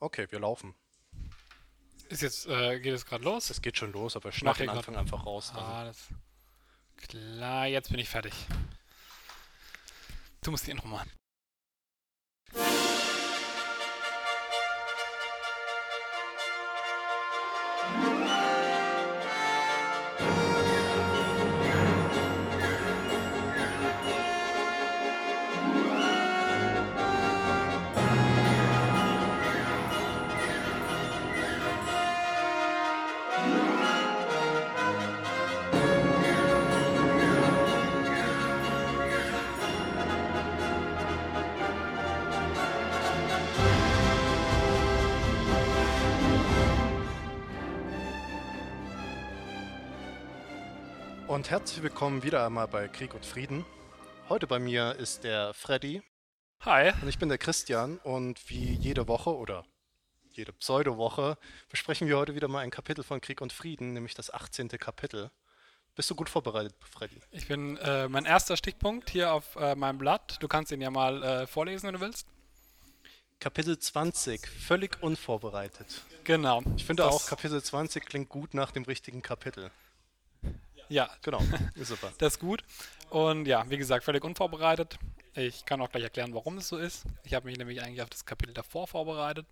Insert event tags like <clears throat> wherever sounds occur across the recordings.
Okay, wir laufen. Ist jetzt, äh, geht es gerade los? Es geht schon los, aber schneid hier den grad- Anfang einfach raus. Ah, das. Klar, jetzt bin ich fertig. Du musst die Intro machen. Und herzlich willkommen wieder einmal bei Krieg und Frieden. Heute bei mir ist der Freddy Hi. und ich bin der Christian und wie jede Woche oder jede Pseudo-Woche besprechen wir heute wieder mal ein Kapitel von Krieg und Frieden, nämlich das 18. Kapitel. Bist du gut vorbereitet, Freddy? Ich bin äh, mein erster Stichpunkt hier auf äh, meinem Blatt. Du kannst ihn ja mal äh, vorlesen, wenn du willst. Kapitel 20, völlig unvorbereitet. Genau. Ich finde Das- auch, Kapitel 20 klingt gut nach dem richtigen Kapitel. Ja, Genau, ist super. <laughs> das ist gut. Und ja, wie gesagt, völlig unvorbereitet. Ich kann auch gleich erklären, warum es so ist. Ich habe mich nämlich eigentlich auf das Kapitel davor vorbereitet.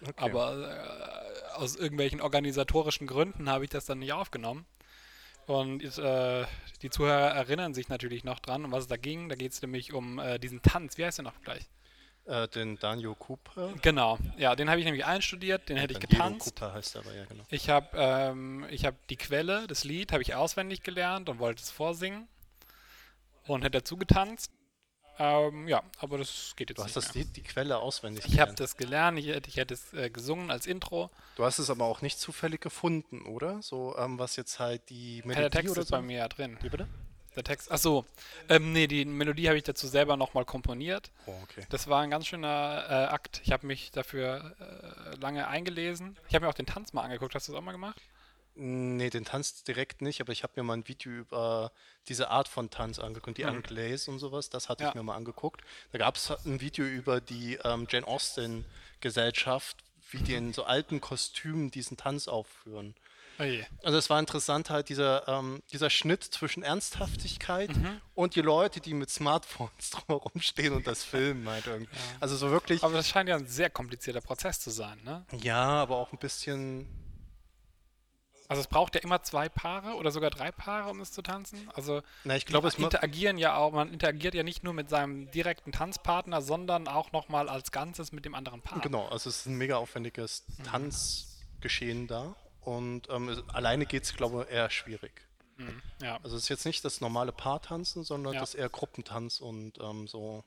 Okay. Aber äh, aus irgendwelchen organisatorischen Gründen habe ich das dann nicht aufgenommen. Und äh, die Zuhörer erinnern sich natürlich noch dran, um was es da ging. Da geht es nämlich um äh, diesen Tanz. Wie heißt der noch gleich? Äh, den Daniel Cooper. Genau. Ja, den habe ich nämlich einstudiert. Den hätte ich getanzt. Cooper heißt er aber, ja genau. Ich habe ähm, ich hab die Quelle, das Lied, habe ich auswendig gelernt und wollte es vorsingen. Und hätte dazu getanzt. Ähm, ja, aber das geht jetzt Du hast das. Lied, die Quelle auswendig Ich habe das gelernt, ich hätte, ich hätte es äh, gesungen als Intro. Du hast es aber auch nicht zufällig gefunden, oder? So, ähm, was jetzt halt die Ja, Melodie der Text oder ist so? bei mir ja drin. Wie bitte? Der Text, ach so, ähm, nee, die Melodie habe ich dazu selber nochmal komponiert. Oh, okay. Das war ein ganz schöner äh, Akt. Ich habe mich dafür äh, lange eingelesen. Ich habe mir auch den Tanz mal angeguckt. Hast du das auch mal gemacht? Nee, den Tanz direkt nicht, aber ich habe mir mal ein Video über diese Art von Tanz angeguckt, die Mhm. Anglaise und sowas, das hatte Ja. ich mir mal angeguckt. Da gab es ein Video über die ähm, Jane Austen-Gesellschaft, wie die in so alten Kostümen diesen Tanz aufführen. Oh je. Also es war interessant halt dieser, ähm, dieser Schnitt zwischen Ernsthaftigkeit Mhm. und die Leute, die mit Smartphones <laughs> drumherum stehen und das <laughs> filmen halt irgendwie. Also so wirklich, Aber das scheint ja ein sehr komplizierter Prozess zu sein, ne? ja, aber auch ein bisschen, Also es braucht ja immer zwei Paare oder sogar drei Paare, um es zu tanzen. Also na ich glaube, es interagieren ja auch, man interagiert ja nicht nur mit seinem direkten Tanzpartner, sondern auch nochmal als Ganzes mit dem anderen Paar. Genau, also es ist ein mega aufwendiges Mhm. Tanzgeschehen da und ähm, alleine geht es, glaube ich, eher schwierig. Mhm. Ja. Also es ist jetzt nicht das normale Paartanzen, sondern Ja. das eher Gruppentanz und ähm, so.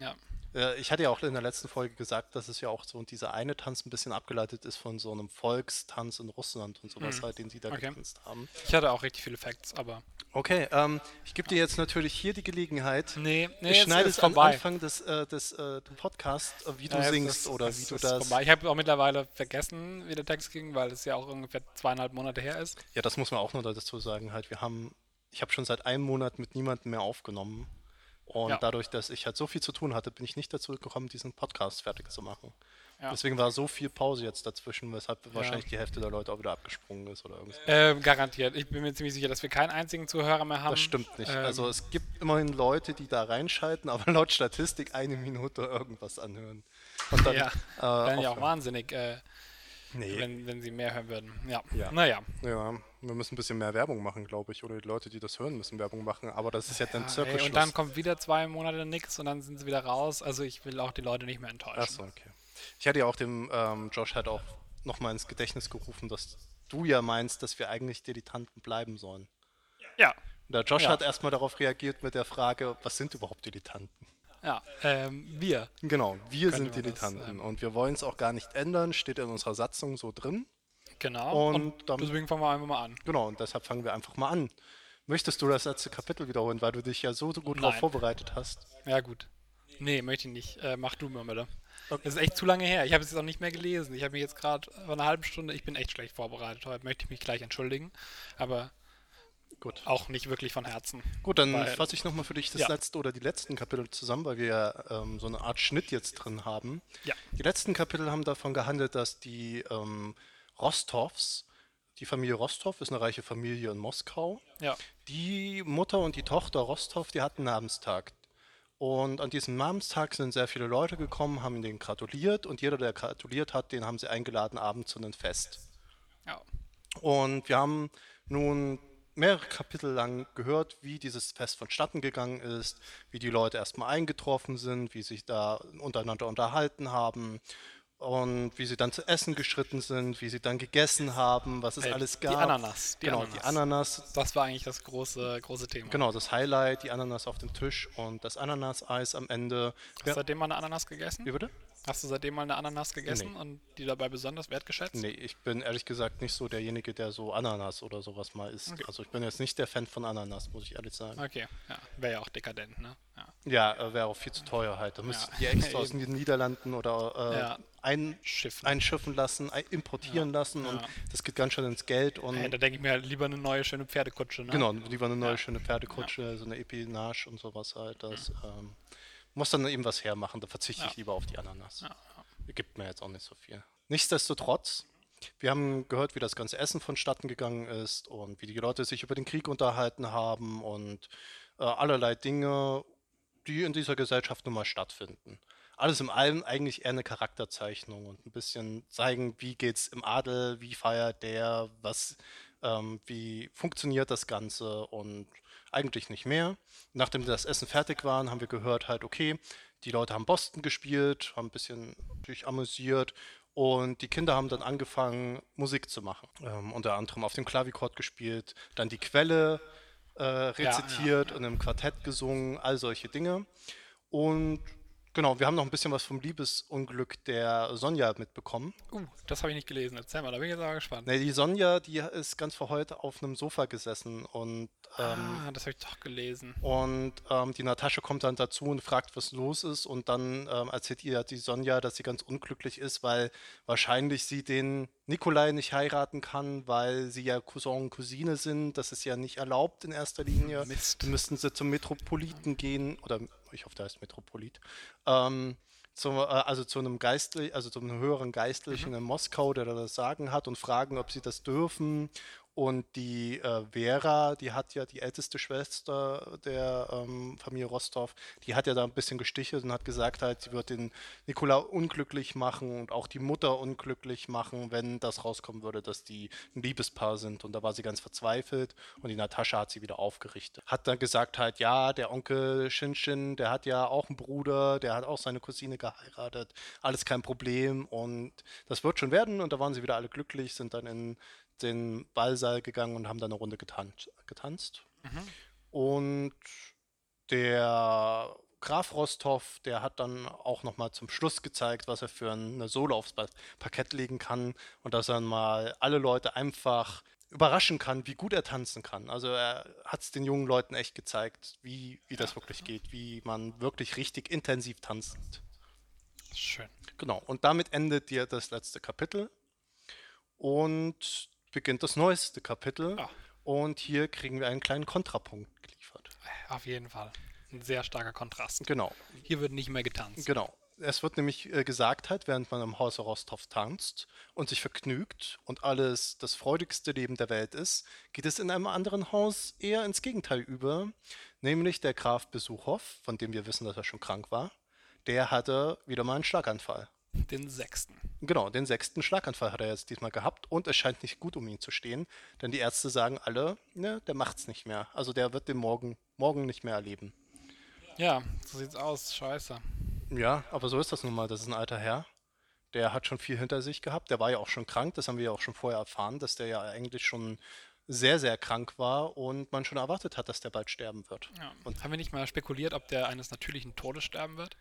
Ja. Äh, ich hatte ja auch in der letzten Folge gesagt, dass es ja auch so dieser eine Tanz ein bisschen abgeleitet ist von so einem Volkstanz in Russland und sowas Mhm. halt, den sie da Okay. getanzt haben. Ich hatte auch richtig viele Facts, aber. Okay, ähm, ich gebe dir jetzt natürlich hier die Gelegenheit. Nee, nee, ich schneide ist es am vorbei. Anfang des, äh, des äh, Podcasts, äh, wie du Ja, singst ist- oder es wie du ist das. Vorbei. Ich habe auch mittlerweile vergessen, wie der Text ging, weil es ja auch ungefähr zweieinhalb Monate her ist. Ja, das muss man auch noch dazu sagen. Halt, wir haben, ich habe schon seit einem Monat mit niemandem mehr aufgenommen. Und Ja. dadurch, dass ich halt so viel zu tun hatte, bin ich nicht dazu gekommen, diesen Podcast fertig zu machen. Ja. Deswegen war so viel Pause jetzt dazwischen, weshalb wahrscheinlich die Hälfte der Leute auch wieder abgesprungen ist oder irgendwas. Ähm, garantiert. Ich bin mir ziemlich sicher, dass wir keinen einzigen Zuhörer mehr haben. Das stimmt nicht. Ähm, Also es gibt immerhin Leute, die da reinschalten, aber <laughs> laut Statistik eine Minute irgendwas anhören. Und dann, ja, äh, wären ja auch wahnsinnig, äh, Nee. wenn, wenn sie mehr hören würden. Ja. Ja. Naja. Ja, wir müssen ein bisschen mehr Werbung machen, glaube ich. Oder die Leute, die das hören, müssen Werbung machen. Aber das ist ja dann Ja, ey, und dann kommt wieder zwei Monate nichts und dann sind sie wieder raus. Also ich will auch die Leute nicht mehr enttäuschen. Achso, okay. Ich hatte ja auch dem ähm, Josh halt auch nochmal ins Gedächtnis gerufen, dass du ja meinst, dass wir eigentlich Dilettanten bleiben sollen. Ja. Und der Josh Ja. hat erstmal darauf reagiert mit der Frage, was sind überhaupt Dilettanten? Ja. Ähm, wir. Genau, wir sind das, Dilettanten ähm, und wir wollen es auch gar nicht ändern, steht in unserer Satzung so drin. Genau. Und, Und deswegen fangen wir einfach mal an. Genau, und deshalb fangen wir einfach mal an. Möchtest du das letzte Kapitel wiederholen, weil du dich ja so gut darauf vorbereitet hast? Ja, gut. Nee, möchte ich nicht. Äh, mach du mal bitte. Okay. Das ist echt zu lange her. Ich habe es jetzt auch nicht mehr gelesen. Ich habe mich jetzt gerade vor einer halben Stunde, ich bin echt schlecht vorbereitet. Heute möchte ich mich gleich entschuldigen. Aber Gut. Auch nicht wirklich von Herzen. Gut, dann Weil- fasse ich nochmal für dich das Ja. letzte oder die letzten Kapitel zusammen, weil wir ja ähm, so eine Art Schnitt jetzt drin haben. Ja. Die letzten Kapitel haben davon gehandelt, dass die ähm, Rostovs, die Familie Rostov ist eine reiche Familie in Moskau. Ja. Die Mutter und die Tochter Rostov, die hatten Namenstag. Und an diesem Namenstag sind sehr viele Leute gekommen, haben denen gratuliert und jeder, der gratuliert hat, den haben sie eingeladen abends zu einem Fest. Ja. Und wir haben nun mehrere Kapitel lang gehört, wie dieses Fest vonstatten gegangen ist, wie die Leute erstmal eingetroffen sind, wie sich da untereinander unterhalten haben und wie sie dann zu essen geschritten sind, wie sie dann gegessen haben, was es Äh, alles die gab. Ananas, die genau, Ananas. die Ananas. Das war eigentlich das große, große Thema. Genau, das Highlight, die Ananas auf dem Tisch und das Ananaseis am Ende. Hast du seitdem mal eine Ananas gegessen? Wie bitte? Hast du seitdem mal eine Ananas gegessen Nee. und die dabei besonders wertgeschätzt? Nee, ich bin ehrlich gesagt nicht so derjenige, der so Ananas oder sowas mal isst. Okay. Also ich bin jetzt nicht der Fan von Ananas, muss ich ehrlich sagen. Okay, ja. Wäre ja auch dekadent, ne? Ja. Ja, äh, wäre auch viel zu teuer halt. Da müsst Ja. ihr extra <laughs> aus den Niederlanden oder äh, Ja. ein, Schiffen. einschiffen lassen, ein, importieren lassen und das geht ganz schön ins Geld und da denke ich mir halt lieber eine neue schöne Pferdekutsche, ne? genau, lieber eine neue schöne Pferdekutsche, so eine Epinage und sowas halt. Das ähm, muss dann eben was hermachen, da verzichte ich Ja. lieber auf die Ananas. Ja, ja. Gibt mir jetzt auch nicht so viel. Nichtsdestotrotz, wir haben gehört, wie das ganze Essen vonstatten gegangen ist und wie die Leute sich über den Krieg unterhalten haben und äh, allerlei Dinge, die in dieser Gesellschaft nun mal stattfinden. Alles im Allem eigentlich eher eine Charakterzeichnung und ein bisschen zeigen, wie geht's im Adel, wie feiert der, was, ähm, wie funktioniert das Ganze und eigentlich nicht mehr. Nachdem das Essen fertig war, haben wir gehört halt, okay, die Leute haben Boston gespielt, haben ein bisschen natürlich amüsiert und die Kinder haben dann angefangen, Musik zu machen. Ähm, unter anderem auf dem Klavichord gespielt, dann die Quelle äh, rezitiert und im Quartett gesungen, all solche Dinge. Und genau, wir haben noch ein bisschen was vom Liebesunglück der Sonja mitbekommen. Uh, das habe ich nicht gelesen. Erzähl mal, da bin ich jetzt aber gespannt. Ne, die Sonja, die ist ganz verheult auf einem Sofa gesessen und ähm, ah, das habe ich doch gelesen. Und ähm, die Natascha kommt dann dazu und fragt, was los ist. Und dann ähm, erzählt ihr die Sonja, dass sie ganz unglücklich ist, weil wahrscheinlich sie den Nikolai nicht heiraten kann, weil sie ja Cousin und Cousine sind. Das ist ja nicht erlaubt in erster Linie. Mist. Müssten sie zum Metropoliten gehen. Oder ich hoffe, der heißt Metropolit. Ähm, zu, äh, also zu einem Geistlich, also zu einem höheren Geistlichen in Moskau, der da das Sagen hat und fragen, ob sie das dürfen. Und die äh, Vera, die hat ja die älteste Schwester der ähm, Familie Rostov, die hat ja da ein bisschen gestichelt und hat gesagt halt, sie wird den Nikola unglücklich machen und auch die Mutter unglücklich machen, wenn das rauskommen würde, dass die ein Liebespaar sind. Und da war sie ganz verzweifelt und die Natascha hat sie wieder aufgerichtet. Hat dann gesagt halt, ja, der Onkel Shinshin, der hat ja auch einen Bruder, der hat auch seine Cousine geheiratet, alles kein Problem und das wird schon werden. Und da waren sie wieder alle glücklich, sind dann in den Ballsaal gegangen und haben dann eine Runde getan getanzt. Und der Graf Rostov, der hat dann auch nochmal zum Schluss gezeigt, was er für eine Solo aufs Pa- Parkett legen kann und dass er mal alle Leute einfach überraschen kann, wie gut er tanzen kann. Also er hat es den jungen Leuten echt gezeigt, wie, wie das wirklich geht, wie man wirklich richtig intensiv tanzt. Schön. Genau, und damit endet dir das letzte Kapitel und beginnt das neueste Kapitel. Ah. Und hier kriegen wir einen kleinen Kontrapunkt geliefert. Auf jeden Fall. Ein sehr starker Kontrast. Genau, Hier wird nicht mehr getanzt. genau. Es wird nämlich äh, gesagt halt, während man im Hause Rostov tanzt und sich vergnügt und alles das freudigste Leben der Welt ist, geht es in einem anderen Haus eher ins Gegenteil über. Nämlich der Graf Besuchow, von dem wir wissen, dass er schon krank war, der hatte wieder mal einen Schlaganfall. Den sechsten. Genau, den sechsten Schlaganfall hat er jetzt diesmal gehabt und es scheint nicht gut um ihn zu stehen, denn die Ärzte sagen alle, ne, der macht's nicht mehr. Also der wird den morgen, morgen nicht mehr erleben. Ja, so sieht's aus. Scheiße. Ja, aber so ist das nun mal. Das ist ein alter Herr. Der hat schon viel hinter sich gehabt. Der war ja auch schon krank. Das haben wir ja auch schon vorher erfahren, dass der ja eigentlich schon sehr, sehr krank war und man schon erwartet hat, dass der bald sterben wird. Ja. Und Haben wir nicht mal spekuliert, ob der eines natürlichen Todes sterben wird?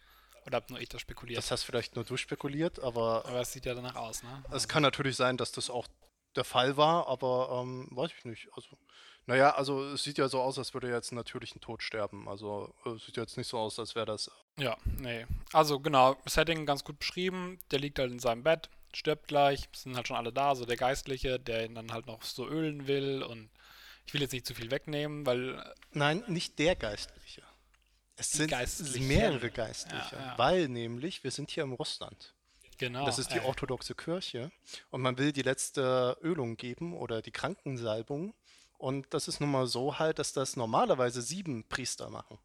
Oder ob nur ich das spekuliert? das hast vielleicht nur du spekuliert, aber Aber es sieht ja danach aus, ne? es kann natürlich sein, dass das auch der Fall war, aber ähm, weiß ich nicht. Also, naja, also es sieht ja so aus, als würde er jetzt einen natürlichen Tod sterben. Also es sieht jetzt nicht so aus, als wäre das. Ja, nee. Also genau, Setting ganz gut beschrieben. Der liegt halt in seinem Bett, stirbt gleich, sind halt schon alle da, so der Geistliche, der ihn dann halt noch so ölen will und Ich will jetzt nicht zu viel wegnehmen, weil Nein, nicht der Geistliche. Es sind Geistlichen. mehrere Geistliche, Ja, ja. weil nämlich wir sind hier im Russland. genau. Das ist die orthodoxe Kirche und man will die letzte Ölung geben oder die Krankensalbung. Und das ist nun mal so halt, dass das normalerweise sieben Priester machen.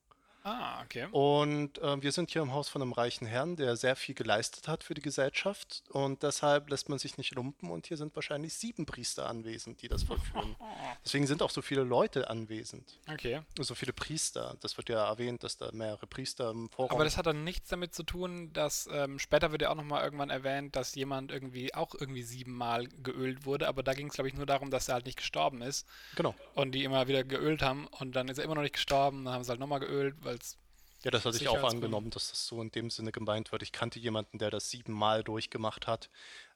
Ah, okay. Und äh, wir sind hier im Haus von einem reichen Herrn, der sehr viel geleistet hat für die Gesellschaft. Und deshalb lässt man sich nicht lumpen. Und hier sind wahrscheinlich sieben Priester anwesend, die das vollführen. <laughs> Deswegen sind auch so viele Leute anwesend. Okay. So viele Priester. Das wird ja erwähnt, dass da mehrere Priester im Vorraum Aber das hat dann nichts damit zu tun, dass ähm, später wird ja auch nochmal irgendwann erwähnt, dass jemand irgendwie auch irgendwie siebenmal geölt wurde, aber da ging es glaube ich nur darum, dass er halt nicht gestorben ist Genau. und die immer wieder geölt haben und dann ist er immer noch nicht gestorben, dann haben sie halt nochmal geölt, weil es Ja, das hatte ich auch angenommen, dass das so in dem Sinne gemeint wird. Ich kannte jemanden, der das siebenmal durchgemacht hat.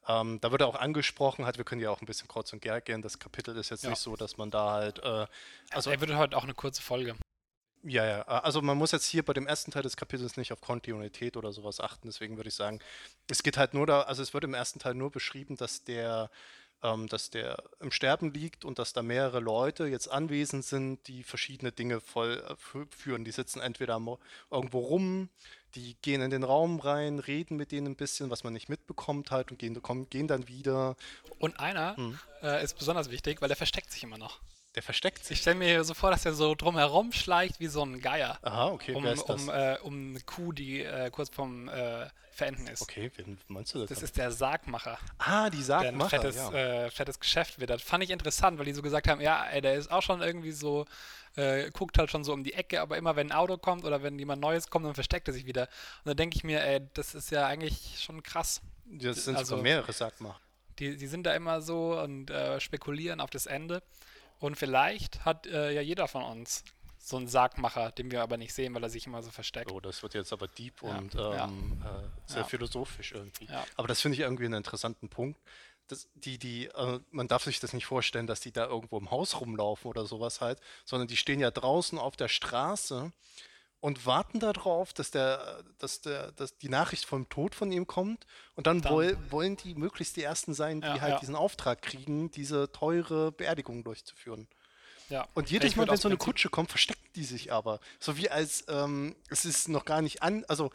Ähm, da wird auch angesprochen, hat, wir können ja auch ein bisschen kreuz und quer gehen. Das Kapitel ist jetzt Ja. nicht so, dass man da halt, äh, also er wird heute auch eine kurze Folge. Ja, ja. a- Also man muss jetzt hier bei dem ersten Teil des Kapitels nicht auf Kontinuität oder sowas achten. Deswegen würde ich sagen, es geht halt nur da, also es wird im ersten Teil nur beschrieben, dass der, dass der im Sterben liegt und dass da mehrere Leute jetzt anwesend sind, die verschiedene Dinge voll äh. Die sitzen entweder irgendwo rum, die gehen in den Raum rein, reden mit denen ein bisschen, was man nicht mitbekommt halt und gehen, kommen, gehen dann wieder. Und einer Hm. äh, ist besonders wichtig, weil der versteckt sich immer noch. Der versteckt sich. Ich stelle mir so vor, dass er so drumherum schleicht wie so ein Geier, Aha, okay, um, wer ist das? um, äh, um eine Kuh, die äh, kurz vorm äh, Verenden ist. okay, wen meinst du das? Das dann? ist der Sargmacher. ah, die der ein Sargmacher, fettes, ja. äh, fettes Geschäft wird. Das fand ich interessant, weil die so gesagt haben, ja, ey, der ist auch schon irgendwie so, äh, guckt halt schon so um die Ecke, aber immer wenn ein Auto kommt oder wenn jemand Neues kommt, dann versteckt er sich wieder. Und dann denke ich mir, ey, das ist ja eigentlich schon krass. Das sind also- sogar mehrere Sargmacher. Die, die sind da immer so und äh, spekulieren auf das Ende. Und vielleicht hat äh, ja jeder von uns so einen Sargmacher, den wir aber nicht sehen, weil er sich immer so versteckt. Oh, das wird jetzt aber deep Ja, und ja. ähm, äh, sehr Ja. philosophisch irgendwie. Ja. Aber das finde ich irgendwie einen interessanten Punkt. Das, die, die, äh, man darf sich das nicht vorstellen, dass die da irgendwo im Haus rumlaufen oder sowas halt, sondern die stehen ja draußen auf der Straße und warten darauf, dass der, dass der, dass die Nachricht vom Tod von ihm kommt und dann, Dann- woll, wollen die möglichst die ersten sein, die Ja, halt ja. diesen Auftrag kriegen, diese teure Beerdigung durchzuführen. Ja. Und jedes Ich Mal, wenn so eine Prinzip- Kutsche kommt, verstecken die sich aber. So wie als, ähm, es ist noch gar nicht an, also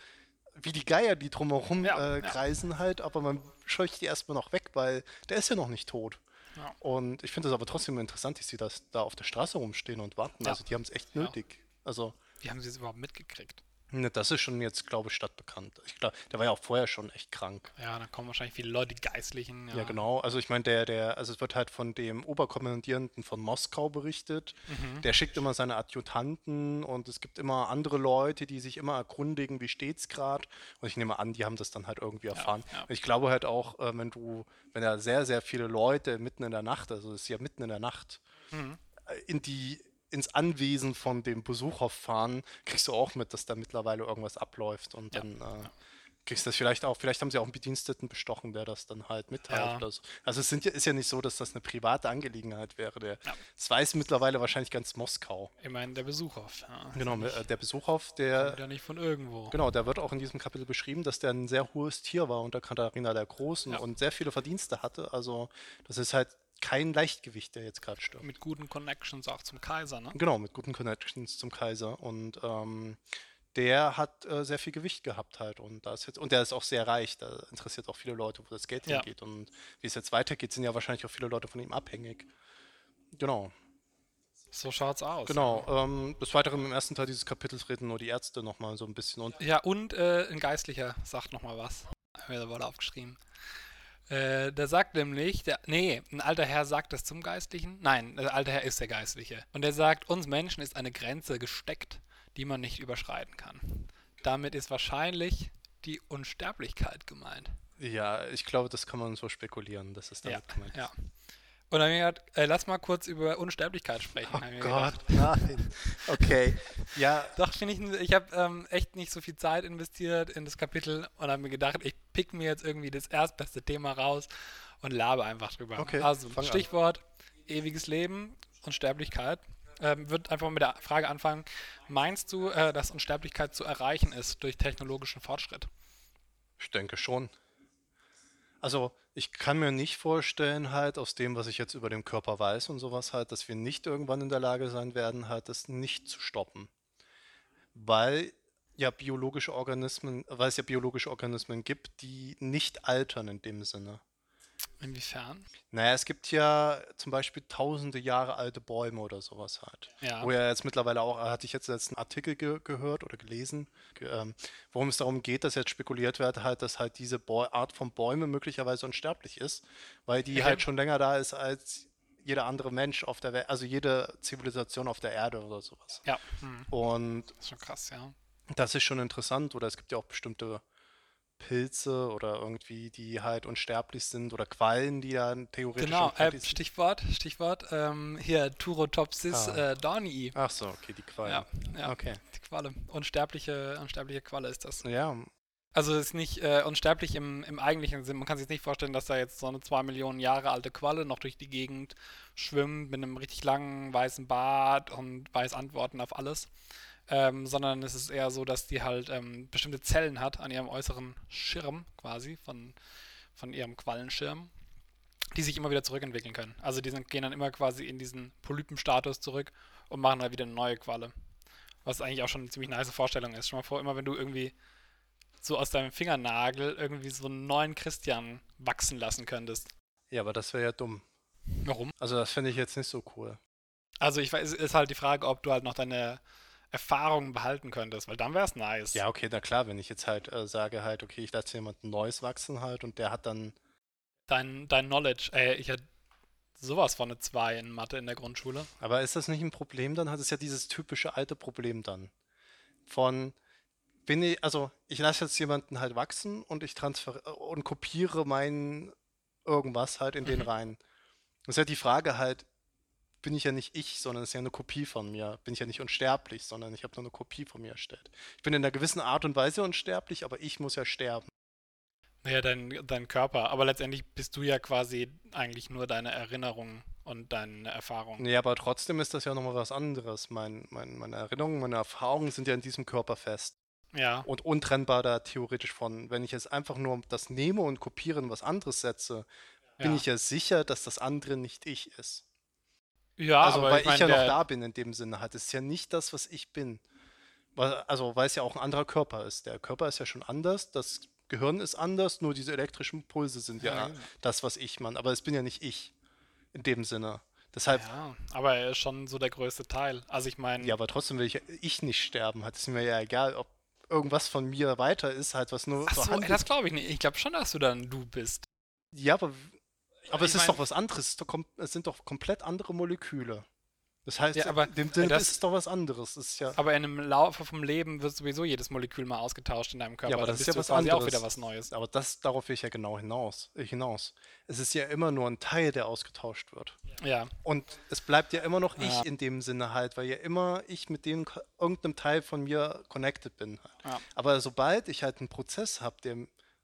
wie die Geier, die drumherum Ja, äh, kreisen halt, aber man scheucht die erstmal noch weg, weil der ist ja noch nicht tot. Ja. Und ich finde es aber trotzdem interessant, dass sie das da auf der Straße rumstehen und warten. Also die haben es echt nötig. Also, Wie haben sie es überhaupt mitgekriegt? ne, das ist schon jetzt, glaube ich, stadtbekannt. Ich glaube, der war ja auch vorher schon echt krank. Ja, dann kommen wahrscheinlich viele Leute, die Geistlichen. Ja, genau. Also ich meine, der, der, also es wird halt von dem Oberkommandierenden von Moskau berichtet. Mhm. Der schickt immer seine Adjutanten und es gibt immer andere Leute, die sich immer erkundigen, wie steht's gerade. Und ich nehme an, die haben das dann halt irgendwie erfahren. ja. Und ich glaube halt auch, äh, wenn du, wenn da sehr, sehr viele Leute mitten in der Nacht, also es ist ja mitten in der Nacht, Mhm. äh, in die ins Anwesen von dem Besucher fahren, kriegst du auch mit, dass da mittlerweile irgendwas abläuft und Ja, dann äh, kriegst du das vielleicht auch, vielleicht haben sie auch einen Bediensteten bestochen, der das dann halt mitteilt Ja. oder so. Also es sind ist ja nicht so, dass das eine private Angelegenheit wäre. Der, Ja. Das weiß mittlerweile wahrscheinlich ganz Moskau. Ich meine, der Besucher. Ja. Genau, äh, der Besucher, Kommt der, ja nicht von irgendwo. genau, der wird auch in diesem Kapitel beschrieben, dass der ein sehr hohes Tier war unter Katharina der Großen und sehr viele Verdienste hatte. Also das ist halt kein Leichtgewicht, der jetzt gerade stirbt. Mit guten Connections auch zum Kaiser, ne? Genau, mit guten Connections zum Kaiser. Und ähm, der hat äh, sehr viel Gewicht gehabt halt. Und, da ist jetzt, und der ist auch sehr reich. Da interessiert auch viele Leute, wo das Geld Ja. hingeht. Und wie es jetzt weitergeht, sind ja wahrscheinlich auch viele Leute von ihm abhängig. Genau, So schaut's aus. genau. Ähm, des Weiteren im ersten Teil dieses Kapitels reden nur die Ärzte nochmal so ein bisschen. Und Ja, und äh, ein Geistlicher sagt nochmal was. Hab mir da aufgeschrieben. Äh, der sagt nämlich, der, nee, ein alter Herr sagt das zum Geistlichen. Nein, der alte Herr ist der Geistliche. Und der sagt, uns Menschen ist eine Grenze gesteckt, die man nicht überschreiten kann. Damit ist wahrscheinlich die Unsterblichkeit gemeint. ja, ich glaube, das kann man so spekulieren, dass es damit Ja, gemeint ja. Und dann hab ich gedacht, äh, lass mal kurz über Unsterblichkeit sprechen. Oh Gott, gedacht. <laughs> nein. Okay. Ja, Doch, finde ich, ich habe ähm, echt nicht so viel Zeit investiert in das Kapitel und habe mir gedacht, ich pick mir jetzt irgendwie das erstbeste Thema raus und labe einfach drüber. Okay, also, fang an. Stichwort ewiges Leben, Unsterblichkeit. Ähm, wird einfach mit der Frage anfangen: Meinst du, äh, dass Unsterblichkeit zu erreichen ist durch technologischen Fortschritt? Ich denke schon. Also ich kann mir nicht vorstellen, halt aus dem, was ich jetzt über den Körper weiß und sowas halt, dass wir nicht irgendwann in der Lage sein werden, halt das nicht zu stoppen. Weil ja biologische Organismen, weil es ja biologische Organismen gibt, die nicht altern in dem Sinne. Inwiefern? Naja, es gibt ja zum Beispiel tausende Jahre alte Bäume oder sowas halt. Ja. Wo ja jetzt mittlerweile auch, hatte ich jetzt letzten Artikel ge gehört oder gelesen, ge ähm, worum es darum geht, dass jetzt spekuliert wird, halt, dass halt diese Bäu Art von Bäume möglicherweise unsterblich ist, weil die Okay. halt schon länger da ist als jeder andere Mensch auf der Welt, also jede Zivilisation auf der Erde oder sowas. Ja. Hm. Und Das ist schon krass, ja. das ist schon interessant, oder es gibt ja auch bestimmte Pilze oder irgendwie, die halt unsterblich sind oder Quallen, die ja theoretisch Genau, äh. Stichwort, Stichwort, ähm, hier Turotopsis Ah. äh, dornii. Ach so, okay, die Quallen. Ja, ja, Okay. die Qualle. Unsterbliche, unsterbliche Qualle ist das. Ja, Also es ist nicht äh, unsterblich im, im eigentlichen Sinn. Man kann sich nicht vorstellen, dass da jetzt so eine zwei Millionen Jahre alte Qualle noch durch die Gegend schwimmt mit einem richtig langen weißen Bart und weiß Antworten auf alles. Ähm, sondern es ist eher so, dass die halt ähm, bestimmte Zellen hat an ihrem äußeren Schirm quasi, von, von ihrem Quallenschirm, die sich immer wieder zurückentwickeln können. Also die sind, gehen dann immer quasi in diesen Polypenstatus zurück und machen dann wieder eine neue Qualle. Was eigentlich auch schon eine ziemlich nice Vorstellung ist. Schon mal vor, immer wenn du irgendwie so aus deinem Fingernagel irgendwie so einen neuen Christian wachsen lassen könntest. ja, aber das wäre ja dumm. Warum? Also das finde ich jetzt nicht so cool. Also ich weiß, ist halt die Frage, ob du halt noch deine Erfahrungen behalten könntest, weil dann wäre es nice. Ja, okay, na klar, wenn ich jetzt halt äh, sage halt, okay, ich lasse jemand Neues wachsen halt und der hat dann, Dein, dein Knowledge, ey, ich hatte sowas von eine 2 in Mathe in der Grundschule. aber ist das nicht ein Problem dann? Hat es ja dieses typische alte Problem dann. Von, bin ich, also ich lasse jetzt jemanden halt wachsen und ich transfer äh, und kopiere mein irgendwas halt in den Mhm. rein. Das ist ja die Frage halt, bin ich ja nicht ich, sondern es ist ja eine Kopie von mir. Bin ich ja nicht unsterblich, sondern ich habe nur eine Kopie von mir erstellt. Ich bin in einer gewissen Art und Weise unsterblich, aber ich muss ja sterben. Naja, dein, dein Körper. Aber letztendlich bist du ja quasi eigentlich nur deine Erinnerungen und deine Erfahrungen. Nee, aber trotzdem ist das ja nochmal was anderes. Mein, mein, meine Erinnerungen, meine Erfahrungen sind ja in diesem Körper fest Ja, und untrennbar da theoretisch von. Wenn ich jetzt einfach nur das nehme und kopiere und was anderes setze, bin ja. ich ja sicher, dass das andere nicht ich ist. Ja, also, aber weil ich ich, mein, ja noch da bin in dem Sinne halt. Es ist ja nicht das, was ich bin. Also, weil es ja auch ein anderer Körper ist. Der Körper ist ja schon anders, das Gehirn ist anders, nur diese elektrischen Pulse sind ja, Ja, das, was ich man. Aber es bin ja nicht ich. In dem Sinne. Deshalb, Ja, aber er ist schon so der größte Teil. Also ich meine, Ja, aber trotzdem will ich, ich nicht sterben. Hat es mir ja egal, ob irgendwas von mir weiter ist, halt was nur ach so, das glaube ich nicht. Ich glaube schon, dass du dann du bist. Ja, aber, aber es ist mein- doch was anderes. Es, sind doch komplett andere Moleküle. Das heißt, Ja, aber dem Sinne das- ist es doch was anderes. Ist ja, Aber in einem Laufe vom Leben wird sowieso jedes Molekül mal ausgetauscht in deinem Körper. ja, aber das ist ja was anderes. auch wieder was Neues. Aber das, darauf will ich ja genau hinaus, äh, hinaus. Es ist ja immer nur ein Teil, der ausgetauscht wird. Ja, Und es bleibt ja immer noch Ja. ich in dem Sinne halt, weil ja immer ich mit dem irgendeinem Teil von mir connected bin. Halt. Ja. Aber sobald ich halt einen Prozess habe, der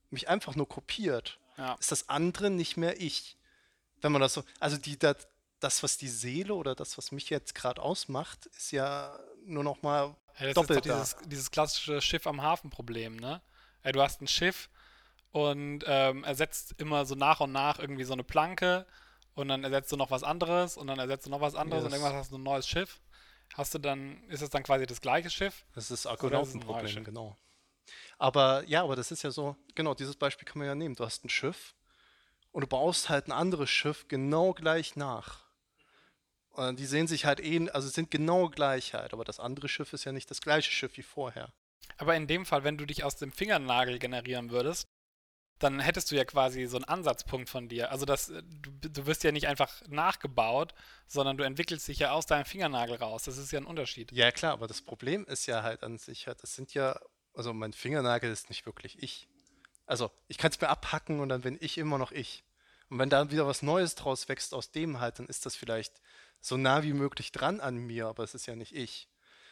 mich einfach nur kopiert, ja. ist das andere nicht mehr ich. Wenn man das so, also die, das, das was die Seele oder das, was mich jetzt gerade ausmacht, ist ja nur noch mal Ja, doppelt ist dieses, dieses klassische Schiff am Hafen-Problem, ne? Ja, du hast ein Schiff und ähm, ersetzt immer so nach und nach irgendwie so eine Planke und dann ersetzt du noch was anderes und dann ersetzt du noch was anderes und Yes. irgendwann hast du ein neues Schiff. Hast du dann, ist es dann quasi das gleiche Schiff? Das ist Argonautenproblem, genau. Aber ja, aber das ist ja so, genau, dieses Beispiel kann man ja nehmen. Du hast ein Schiff und du baust halt ein anderes Schiff genau gleich nach. Und die sehen sich halt eh, also sind genau gleich halt, aber das andere Schiff ist ja nicht das gleiche Schiff wie vorher. Aber in dem Fall, wenn du dich aus dem Fingernagel generieren würdest, dann hättest du ja quasi so einen Ansatzpunkt von dir. Also das, du, du wirst ja nicht einfach nachgebaut, sondern du entwickelst dich ja aus deinem Fingernagel raus. Das ist ja ein Unterschied. Ja, klar, aber das Problem ist ja halt an sich halt, das sind ja, also mein Fingernagel ist nicht wirklich ich. Also ich kann es mir abhacken und dann bin ich immer noch ich. Und wenn da wieder was Neues draus wächst aus dem halt, dann ist das vielleicht so nah wie möglich dran an mir, aber es ist ja nicht ich.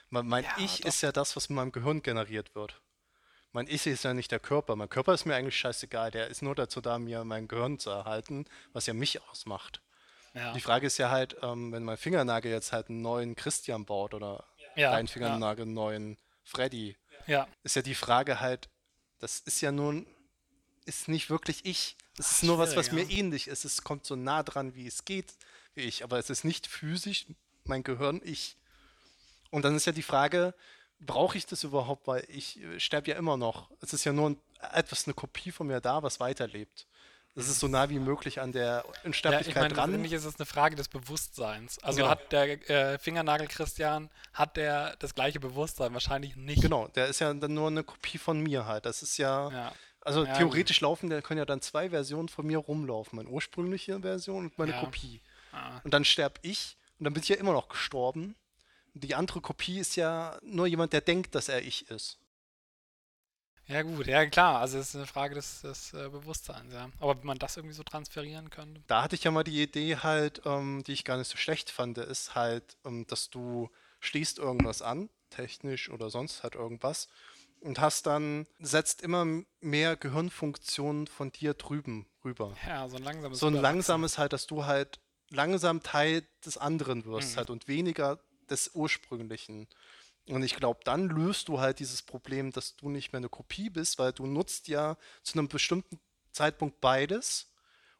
Mein, Ja, Ich doch. ist ja das, was in meinem Gehirn generiert wird. Mein Ich ist ja nicht der Körper. Mein Körper ist mir eigentlich scheißegal. Der ist nur dazu da, mir mein Gehirn zu erhalten, was ja mich ausmacht. Ja. Die Frage ist ja halt, ähm, wenn mein Fingernagel jetzt halt einen neuen Christian baut oder Ja, dein Fingernagel einen neuen Freddy, ist ja die Frage halt, das ist ja nun ist nicht wirklich ich. Es ist nur was, was mir ähnlich ist. Es kommt so nah dran, wie es geht, wie ich. Aber es ist nicht physisch, mein Gehirn, ich. Und dann ist ja die Frage, brauche ich das überhaupt? Weil ich äh, sterbe ja immer noch. Es ist ja nur ein, etwas, eine Kopie von mir da, was weiterlebt. Das ist so nah wie möglich an der Ja, ich Unsterblichkeit meine, dran. letztendlich ist es eine Frage des Bewusstseins. Also Genau. hat der äh, Fingernagel Christian, hat der das gleiche Bewusstsein? Wahrscheinlich nicht. Genau, der ist ja dann nur eine Kopie von mir halt. Das ist ja, Ja. Also Ja, theoretisch laufen, da können ja dann zwei Versionen von mir rumlaufen. Meine ursprüngliche Version und meine Ja. Kopie. Ah. Und dann sterb ich und dann bin ich ja immer noch gestorben. Die andere Kopie ist ja nur jemand, der denkt, dass er ich ist. Ja gut, ja klar, also es ist eine Frage des, des äh, Bewusstseins, ja. Aber wie man das irgendwie so transferieren könnte. Da hatte ich ja mal die Idee halt, ähm, die ich gar nicht so schlecht fand, ist halt, ähm, dass du schließt irgendwas an, technisch oder sonst halt irgendwas, und hast dann, setzt immer mehr Gehirnfunktionen von dir drüben rüber. Ja, so ein langsames So ein langsames halt, dass du halt langsam Teil des anderen wirst Mhm. halt und weniger des ursprünglichen. Und ich glaube, dann löst du halt dieses Problem, dass du nicht mehr eine Kopie bist, weil du nutzt ja zu einem bestimmten Zeitpunkt beides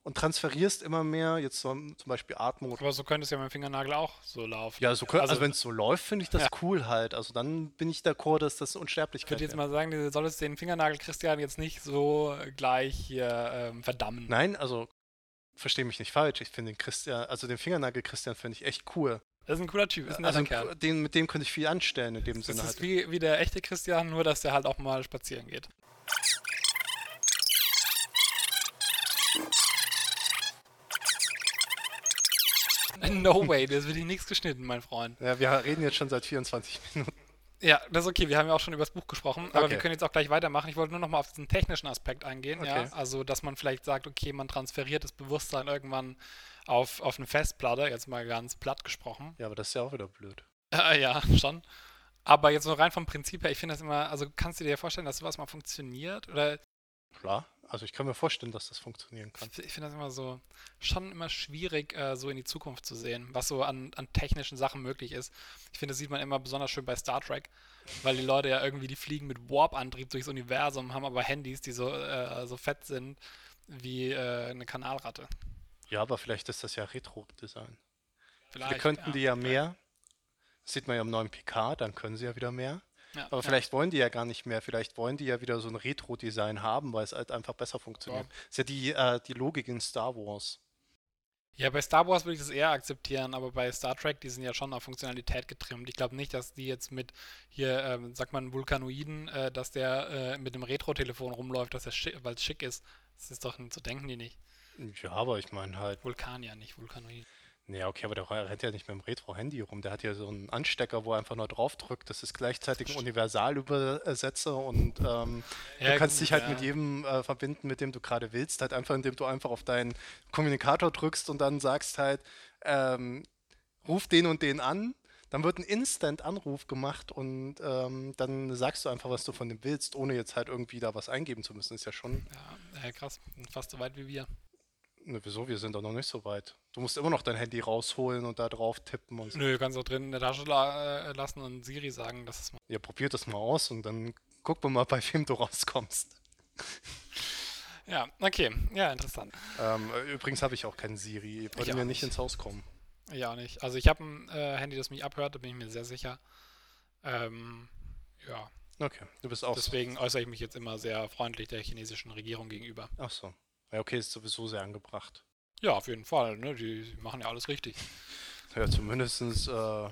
und transferierst immer mehr, jetzt zum, zum Beispiel Atmung. Aber so könnte es ja mit dem Fingernagel auch so laufen. Ja, so könnt, also, Also- wenn es so läuft, finde ich das Ja. cool halt. Also dann bin ich d'accord, dass das Ich Unsterblichkeit würde jetzt mal sagen, du solltest den Fingernagel Christian jetzt nicht so gleich hier ähm, verdammen. Nein, also verstehe mich nicht falsch. Ich finde den Christian, also den Fingernagel Christian finde ich echt cool. Das ist ein cooler Typ, ist ein Also Kerl. den, mit dem könnte ich viel anstellen in dem Das Sinne ist halt. wie, wie der echte Christian, nur dass der halt auch mal spazieren geht. <laughs> No way, das wird hier nichts geschnitten, mein Freund. Ja, wir reden jetzt schon seit 24 Minuten. Ja, das ist okay, wir haben ja auch schon über das Buch gesprochen, aber Okay. wir können jetzt auch gleich weitermachen. Ich wollte nur noch mal auf diesen technischen Aspekt eingehen, ja. Okay. Also, dass man vielleicht sagt, okay, man transferiert das Bewusstsein irgendwann auf, auf eine Festplatte, jetzt mal ganz platt gesprochen. Ja, aber das ist ja auch wieder blöd. Äh, <laughs> ja, schon. Aber jetzt nur rein vom Prinzip her, ich finde das immer, also kannst du dir vorstellen, dass sowas mal funktioniert? Oder Klar. Also ich kann mir vorstellen, dass das funktionieren kann. ich finde das immer so, schon immer schwierig, äh, so in die Zukunft zu sehen, was so an, an technischen Sachen möglich ist. Ich finde, das sieht man immer besonders schön bei Star Trek, weil die Leute ja irgendwie, die fliegen mit Warp-Antrieb durchs Universum, haben aber Handys, die so, äh, so fett sind wie äh, eine Kanalratte. Ja, aber vielleicht ist das ja Retro-Design. Vielleicht, Wir könnten ja. die ja mehr. Das sieht man ja im neuen PK, dann können sie ja wieder mehr. Ja, Aber ja. vielleicht wollen die ja gar nicht mehr. Vielleicht wollen die ja wieder so ein Retro-Design haben, weil es halt einfach besser funktioniert. Ist ja die, äh, die Logik in Star Wars. Ja, bei Star Wars würde ich das eher akzeptieren, aber bei Star Trek, die sind ja schon auf Funktionalität getrimmt. Ich glaube nicht, dass die jetzt mit hier, ähm, sagt man, Vulkanoiden, äh, dass der äh, mit dem Retro-Telefon rumläuft, dass er weil es schick ist. Das ist doch, so denken die nicht. Ja, aber ich meine halt. Vulkanier, nicht Vulkanoid. Nee, okay, aber der rennt ja nicht mit dem Retro-Handy rum. Der hat ja so einen Anstecker, wo er einfach nur drauf drückt. Das ist gleichzeitig ein Universalübersetzer und ähm, Ja, du kannst gut, dich halt ja. mit jedem äh, verbinden, mit dem du gerade willst. Halt einfach, indem du einfach auf deinen Kommunikator drückst und dann sagst halt, ähm, ruf den und den an. Dann wird ein Instant-Anruf gemacht und ähm, dann sagst du einfach, was du von dem willst, ohne jetzt halt irgendwie da was eingeben zu müssen. Ist ja schon. Ja, ja, krass. Fast so weit wie wir. Ne, wieso? Wir sind doch noch nicht so weit. Du musst immer noch dein Handy rausholen und da drauf tippen und so. Nö, du kannst auch drin in der Tasche la äh, lassen und Siri sagen, dass es mal. Ja, probier das mal aus und dann gucken wir mal, bei wem du rauskommst. <laughs> Ja, okay. Ja, interessant. Ähm, äh, übrigens habe ich auch keinen Siri. Ich würde auch mir nicht ins Haus kommen. Ja, auch nicht. Also ich habe ein äh, Handy, das mich abhört, da bin ich mir sehr sicher. Ähm, ja, Okay, du bist auch deswegen äußere ich mich jetzt immer sehr freundlich der chinesischen Regierung gegenüber. Ach so. Ja, okay, ist sowieso sehr angebracht. Ja, auf jeden Fall. Ne? Die machen ja alles richtig. Ja, zumindest äh,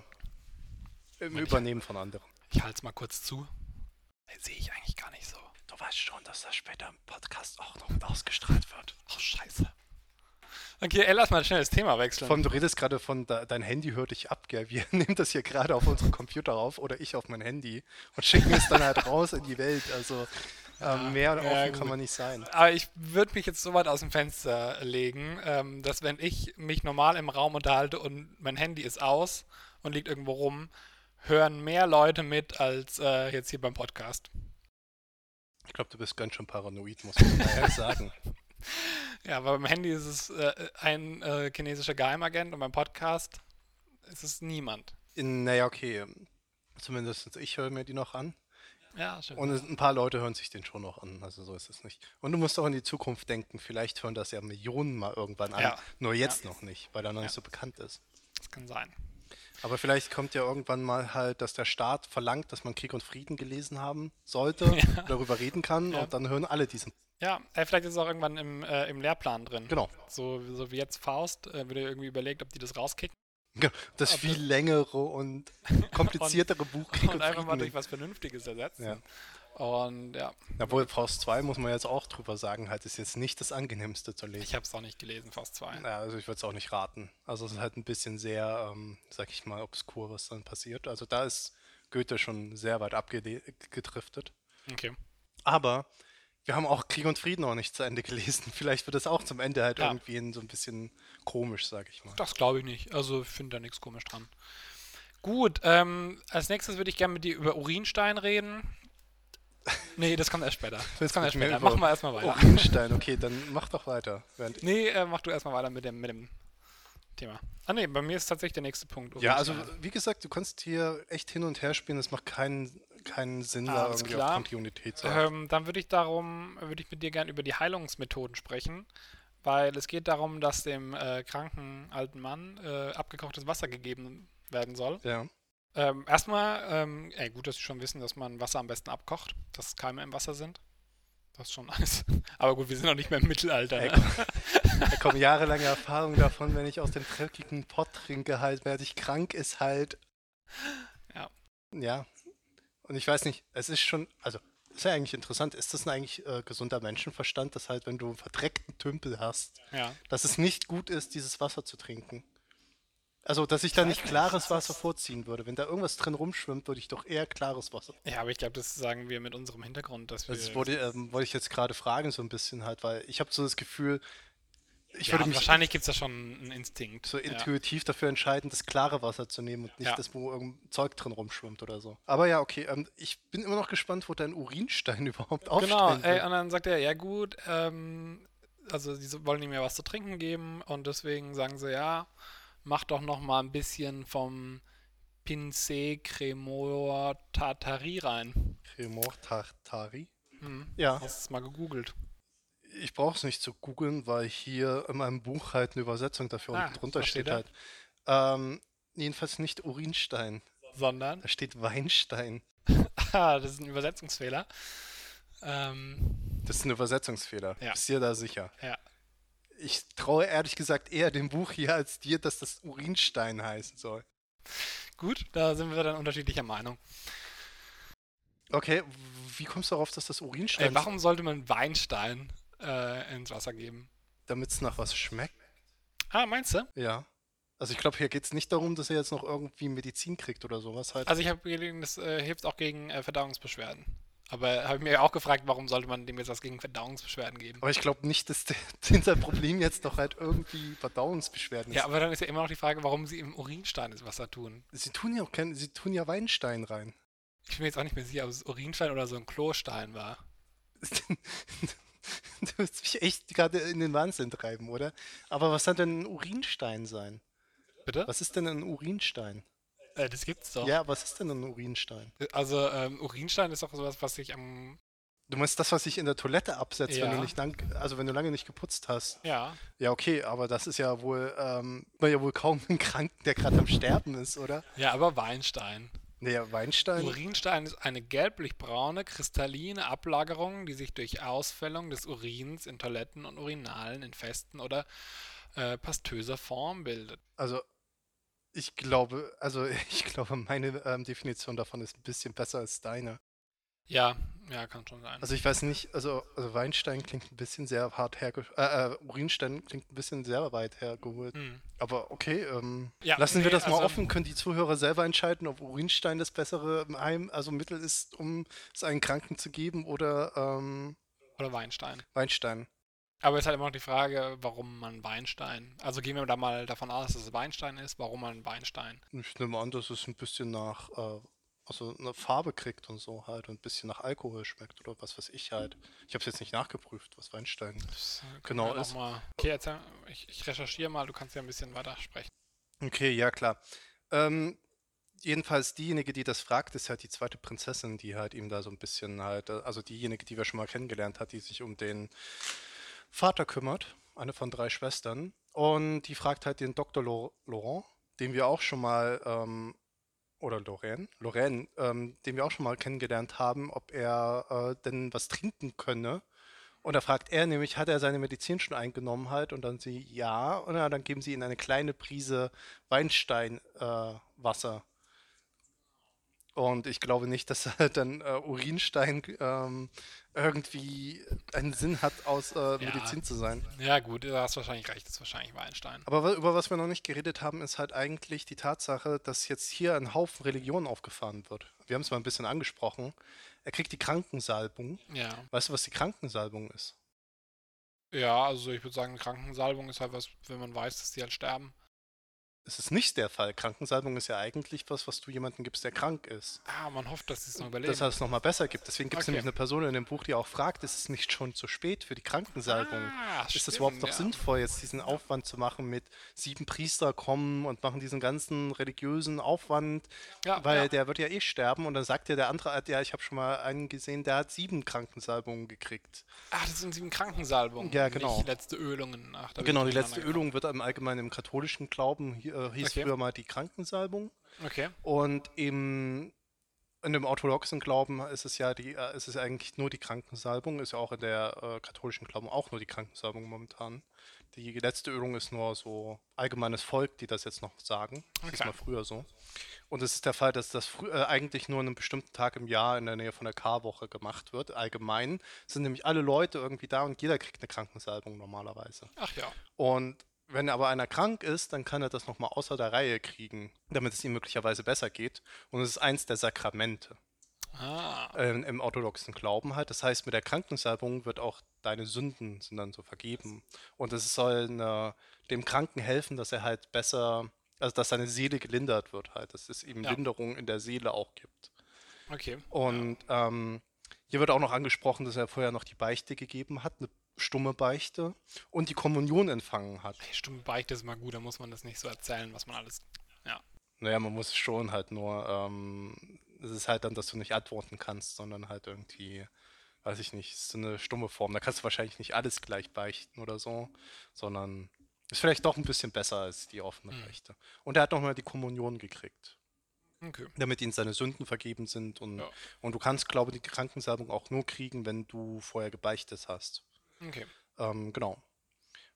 im Übernehmen von anderen. Ich halte es mal kurz zu. Hey, Sehe ich eigentlich gar nicht so. Du weißt schon, dass das später im Podcast auch noch mit ausgestrahlt wird. Ach, scheiße. Okay, ey, lass mal schnell das Thema wechseln. Allem, du redest gerade von, de dein Handy hört dich ab, gell? Wir <laughs> nehmen das hier gerade auf unseren Computer auf oder ich auf mein Handy und schicken es dann halt raus in die Welt. Also ähm, mehr ja, offen kann man nicht sein. Aber ich würde mich jetzt so weit aus dem Fenster legen, ähm, dass wenn ich mich normal im Raum unterhalte und mein Handy ist aus und liegt irgendwo rum, hören mehr Leute mit als äh, jetzt hier beim Podcast. Ich glaube, du bist ganz schön paranoid, muss man mal ehrlich sagen. <laughs> <laughs> Ja, aber beim Handy ist es äh, ein äh, chinesischer Geheimagent und beim Podcast ist es niemand. In, naja, okay. Zumindest ich höre mir die noch an. Ja, stimmt. Und ein paar Leute hören sich den schon noch an, also so ist es nicht. Und du musst auch in die Zukunft denken, vielleicht hören das ja Millionen mal irgendwann an, Ja. nur jetzt noch nicht, weil er noch Ja. nicht so bekannt ist. das kann sein. Aber vielleicht kommt ja irgendwann mal halt, dass der Staat verlangt, dass man Krieg und Frieden gelesen haben sollte, <laughs> Ja. darüber reden kann Ja. und dann hören alle diesen. Ja, vielleicht ist es auch irgendwann im, äh, im Lehrplan drin. Genau. So, so wie jetzt Faust, äh, wird ja irgendwie überlegt, ob die das rauskicken Das Aber- viel längere und <laughs> kompliziertere Buch Krieg und und, einfach mal durch was Vernünftiges ersetzen. Ja. Und ja, Obwohl Faust 2 muss man jetzt auch drüber sagen, halt ist jetzt nicht das angenehmste zu lesen. ich habe es auch nicht gelesen, Faust 2. Ja, also ich würde es auch nicht raten. Also es ist halt ein bisschen sehr, ähm, sag ich mal, obskur, was dann passiert. Also da ist Goethe schon sehr weit abgedriftet. Okay. Aber wir haben auch Krieg und Frieden noch nicht zu Ende <laughs> gelesen. Vielleicht wird es auch zum Ende halt Ja. irgendwie so ein bisschen komisch, sag ich mal. Das glaube ich nicht. Also ich finde da nichts komisch dran. Gut, ähm, als nächstes würde ich gerne mit dir über Urinstein reden. <laughs> Nee, das kommt erst später. Das kommt erst später. Machen wir erstmal weiter. Urinstein, okay, dann mach doch weiter. Nee, äh, mach du erstmal weiter mit dem, mit dem Thema. Ah nee, bei mir ist tatsächlich der nächste Punkt. ja, also wie gesagt, du kannst hier echt hin und her spielen. Es macht keinen, keinen Sinn, da irgendwie klar. auf Kontinuität zu. Ähm, dann würde ich darum, würde ich mit dir gerne über die Heilungsmethoden sprechen, weil es geht darum, dass dem äh, kranken alten Mann äh, abgekochtes Wasser gegeben werden soll. Ja. Ähm, erstmal, ähm, ey, gut, dass Sie schon wissen, dass man Wasser am besten abkocht, dass Keime im Wasser sind. Das ist schon alles. <laughs> Aber gut, wir sind noch nicht mehr im Mittelalter. Ne? Da <laughs> kommen jahrelange Erfahrungen davon, wenn ich aus dem dreckigen Pott trinke, halt, werde ich krank, ist halt. Ja. Ja. Und ich weiß nicht, es ist schon, also, ist ja eigentlich interessant, ist das eigentlich äh, gesunder Menschenverstand, dass halt, wenn du einen verdreckten Tümpel hast, Ja. dass es nicht gut ist, dieses Wasser zu trinken? Also, dass ich da nicht klares Wasser vorziehen würde. Wenn da irgendwas drin rumschwimmt, würde ich doch eher klares Wasser. ja, aber ich glaube, das sagen wir mit unserem Hintergrund, dass wir. Das wollte, ähm, wollte ich jetzt gerade fragen, so ein bisschen halt, weil ich habe so das Gefühl, ich ja, würde mich wahrscheinlich gibt es da schon einen Instinkt. so ja. intuitiv dafür entscheiden, das klare Wasser zu nehmen und nicht Ja. das, wo irgendein Zeug drin rumschwimmt oder so. Aber ja, okay, ähm, ich bin immer noch gespannt, wo dein Urinstein <laughs> überhaupt Genau, aufstehen ey, und dann sagt er, ja gut, ähm, also sie wollen ihm ja was zu trinken geben und deswegen sagen sie, ja, mach doch noch mal ein bisschen vom Pincé Cremor Tartari rein. Cremor Tartari. Hm. Ja, Hast du es mal gegoogelt? ich brauche es nicht zu googeln, weil hier in meinem Buch halt eine Übersetzung dafür Ah, unten drunter steht steht halt. Ähm, jedenfalls nicht Urinstein, Sondern, da steht Weinstein. <laughs> ah, das ist ein Übersetzungsfehler. Ähm, Das ist ein Übersetzungsfehler. Ja. Bist dir da sicher? ja, Ich traue ehrlich gesagt eher dem Buch hier als dir, dass das Urinstein heißen soll. gut, da sind wir dann unterschiedlicher Meinung. Okay, wie kommst du darauf, dass das Urinstein Ey, warum sollte man Weinstein äh, ins Wasser geben? damit es nach was schmeckt? Ah, meinst du? Ja. Also ich glaube, hier geht es nicht darum, dass er jetzt noch irgendwie Medizin kriegt oder sowas halt. Also ich habe gelesen, das äh, hilft auch gegen äh, Verdauungsbeschwerden. Aber habe ich mir auch gefragt, warum sollte man dem jetzt was gegen Verdauungsbeschwerden geben? aber ich glaube nicht, <laughs> dass sein Problem jetzt doch halt irgendwie Verdauungsbeschwerden ist. Ja, aber dann ist ja immer noch die Frage, warum sie im Urinstein das Wasser tun. Sie tun ja auch kein, sie tun ja Weinstein rein. Ich bin mir jetzt auch nicht mehr sicher, ob es Urinstein oder so ein Klostein war. <laughs> du wirst mich echt gerade in den Wahnsinn treiben, oder? Aber was soll denn ein Urinstein sein? Bitte? Was ist denn ein Urinstein? Äh, das gibt's doch. Ja, was ist denn ein Urinstein? Also ähm, Urinstein ist doch sowas, was sich am... Du meinst das, was sich in der Toilette absetzt, wenn du Ja. nicht lang, also wenn du lange nicht geputzt hast. Ja, Ja, okay, aber das ist ja wohl, ähm, ja wohl kaum einen Kranken, der gerade am Sterben ist, oder? ja, aber Weinstein. Naja, Weinstein. Urinstein ist eine gelblich-braune, kristalline Ablagerung, die sich durch Ausfällung des Urins in Toiletten und Urinalen in festen oder äh, pastöser Form bildet. Also, ich glaube, also <laughs> ich glaube, meine ähm, Definition davon ist ein bisschen besser als deine. Ja, ja, kann schon sein. Also ich weiß nicht, also, also Weinstein klingt ein bisschen sehr hart hergeholt, äh, äh, Urinstein klingt ein bisschen sehr weit hergeholt. Hm. Aber okay, ähm, Ja, lassen wir nee, das mal also- offen, können die Zuhörer selber entscheiden, ob Urinstein das bessere Heim, also Mittel ist, um es einen Kranken zu geben oder ähm, Oder Weinstein. Weinstein. Aber es ist halt immer noch die Frage, warum man Weinstein. Also gehen wir da mal davon aus, dass es Weinstein ist, warum man Weinstein. Ich nehme an, dass es ein bisschen nach, äh, also eine Farbe kriegt und so halt und ein bisschen nach Alkohol schmeckt oder was weiß ich halt. Ich habe es jetzt nicht nachgeprüft, was Weinstein Das äh, Genau, ist- mal. Okay, erzähl, ich, ich recherchiere mal, du kannst ja ein bisschen weiter sprechen. Okay, ja klar. Ähm, jedenfalls diejenige, die das fragt, ist halt die zweite Prinzessin, die halt ihm da so ein bisschen halt, äh, also diejenige, die wir schon mal kennengelernt hat, die sich um den Vater kümmert, eine von drei Schwestern. Und die fragt halt den Dr. Laurent, den wir auch schon mal, ähm, oder Lorraine, Lorraine, ähm, den wir auch schon mal kennengelernt haben, ob er äh, denn was trinken könne. Und da fragt er nämlich, hat er seine Medizin schon eingenommen halt? Und dann sie, ja. Und dann geben sie ihm eine kleine Prise Weinsteinwasser. Äh, und ich glaube nicht, dass halt <laughs> dann äh, Urinstein ähm, irgendwie einen Sinn hat, aus äh, Medizin zu sein. Ja, gut, du hast wahrscheinlich recht, das ist wahrscheinlich Weinstein. Aber über was wir noch nicht geredet haben, ist halt eigentlich die Tatsache, dass jetzt hier ein Haufen Religion aufgefahren wird. Wir haben es mal ein bisschen angesprochen. Er kriegt die Krankensalbung. Ja. Weißt du, was die Krankensalbung ist? Ja, also ich würde sagen, Krankensalbung ist halt was, wenn man weiß, dass die halt sterben es ist nicht der Fall. Krankensalbung ist ja eigentlich was, was du jemandem gibst, der krank ist. Ah, man hofft, dass es noch überlebt. Dass es nochmal besser gibt. Deswegen gibt es okay. nämlich eine Person in dem Buch, die auch fragt, ist es nicht schon zu spät für die Krankensalbung? Ah, ist stimmt, das überhaupt noch ja. sinnvoll, jetzt diesen Aufwand zu machen mit sieben Priester kommen und machen diesen ganzen religiösen Aufwand, ja, weil ja. der wird ja eh sterben und dann sagt ja der andere, ja, ich habe schon mal einen gesehen, der hat sieben Krankensalbungen gekriegt. Ach, das sind sieben Krankensalbungen. Ja, genau. Nicht letzte Ölungen. Ach, genau, die letzte Ölung wird im Allgemeinen im katholischen Glauben hier äh, hieß okay. früher mal die Krankensalbung. Okay. Und im, in dem orthodoxen Glauben ist es ja die, äh, ist es eigentlich nur die Krankensalbung, ist ja auch in der äh, katholischen Glauben auch nur die Krankensalbung momentan. Die letzte Ölung ist nur so allgemeines Volk, die das jetzt noch sagen. Das okay. ist mal früher so. Und es ist der Fall, dass das äh, eigentlich nur an einem bestimmten Tag im Jahr in der Nähe von der Karwoche gemacht wird. Allgemein sind nämlich alle Leute irgendwie da und jeder kriegt eine Krankensalbung normalerweise. Ach ja. Und wenn aber einer krank ist, dann kann er das nochmal außer der Reihe kriegen, damit es ihm möglicherweise besser geht. Und es ist eins der Sakramente. Ah. Äh, Im orthodoxen Glauben halt. Das heißt, mit der Krankensalbung wird auch deine Sünden sind dann so vergeben. Und es soll eine, dem Kranken helfen, dass er halt besser, also dass seine Seele gelindert wird halt, dass es ihm ja. Linderung in der Seele auch gibt. Okay. Und ja. ähm, hier wird auch noch angesprochen, dass er vorher noch die Beichte gegeben hat, eine stumme Beichte und die Kommunion empfangen hat. Stumme Beichte ist mal gut, da muss man das nicht so erzählen, was man alles. Ja. Naja, man muss schon halt nur, ähm, es ist halt dann, dass du nicht antworten kannst, sondern halt irgendwie, weiß ich nicht, ist so eine stumme Form. Da kannst du wahrscheinlich nicht alles gleich beichten oder so, sondern ist vielleicht doch ein bisschen besser als die offene mhm. Beichte. Und er hat nochmal die Kommunion gekriegt. Okay. Damit ihm seine Sünden vergeben sind und, ja. und du kannst, glaube ich, die Krankensalbung auch nur kriegen, wenn du vorher gebeichtet hast. Okay. Ähm, genau.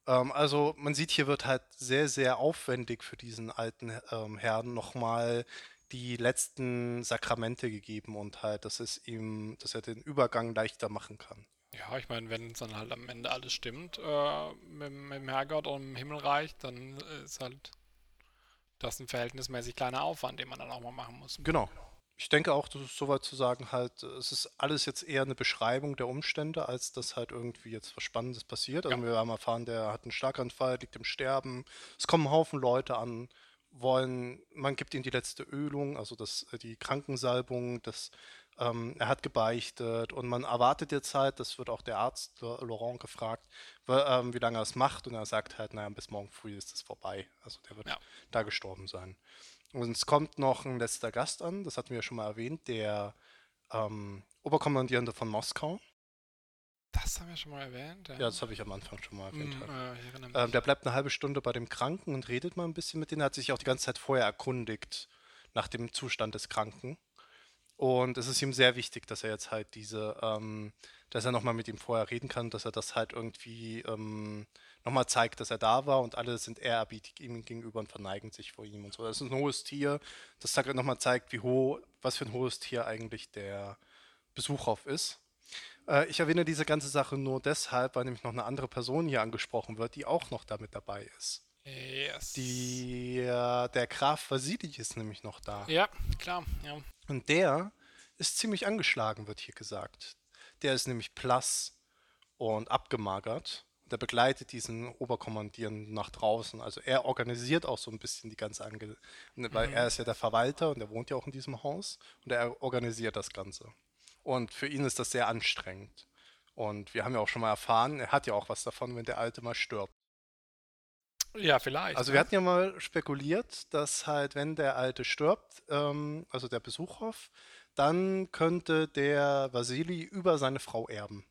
Ähm, also man sieht, hier wird halt sehr, sehr aufwendig für diesen alten ähm, Herrn nochmal die letzten Sakramente gegeben und halt, dass es ihm, dass er den Übergang leichter machen kann. Ja, ich meine, wenn es dann halt am Ende alles stimmt äh, mit, mit, dem Herrgott und im Himmelreich, dann ist halt das ein verhältnismäßig kleiner Aufwand, den man dann auch mal machen muss. Genau. Ich denke auch, das ist soweit zu sagen, halt, es ist alles jetzt eher eine Beschreibung der Umstände, als dass halt irgendwie jetzt was Spannendes passiert. Also ja. wir haben erfahren, der hat einen Schlaganfall, liegt im Sterben. Es kommen ein Haufen Leute an, wollen, man gibt ihm die letzte Ölung, also das, die Krankensalbung, das, ähm, er hat gebeichtet und man erwartet jetzt halt, das wird auch der Arzt Laurent gefragt, weil, ähm, wie lange er es macht und er sagt halt, naja, bis morgen früh ist es vorbei. Also der wird ja. da gestorben sein. Und es kommt noch ein letzter Gast an, das hatten wir ja schon mal erwähnt, der ähm, Oberkommandierende von Moskau. Das haben wir schon mal erwähnt. Ja, ja das habe ich am Anfang schon mal erwähnt. Mm, ja. ähm, der bleibt eine halbe Stunde bei dem Kranken und redet mal ein bisschen mit denen. Er hat sich auch die ganze Zeit vorher erkundigt nach dem Zustand des Kranken. Und es ist ihm sehr wichtig, dass er jetzt halt diese, ähm, dass er nochmal mit ihm vorher reden kann, dass er das halt irgendwie ähm, nochmal zeigt, dass er da war und alle sind ehrerbietig ihm gegenüber und verneigen sich vor ihm und so. Das ist ein hohes Tier, das nochmal zeigt, wie hoch, was für ein hohes Tier eigentlich der Besuchauf ist. Äh, ich erwähne diese ganze Sache nur deshalb, weil nämlich noch eine andere Person hier angesprochen wird, die auch noch damit dabei ist. Yes. Die, äh, der Graf Vasili ist nämlich noch da. Ja, klar, ja. Und der ist ziemlich angeschlagen, wird hier gesagt. Der ist nämlich blass und abgemagert der begleitet diesen Oberkommandierenden nach draußen. Also er organisiert auch so ein bisschen die ganze Ange weil mhm. er ist ja der Verwalter und er wohnt ja auch in diesem Haus und er organisiert das Ganze. Und für ihn ist das sehr anstrengend. Und wir haben ja auch schon mal erfahren, er hat ja auch was davon, wenn der Alte mal stirbt. Ja, vielleicht. Also ne? wir hatten ja mal spekuliert, dass halt, wenn der Alte stirbt, ähm, also der Besuchhof, dann könnte der Vasili über seine Frau erben.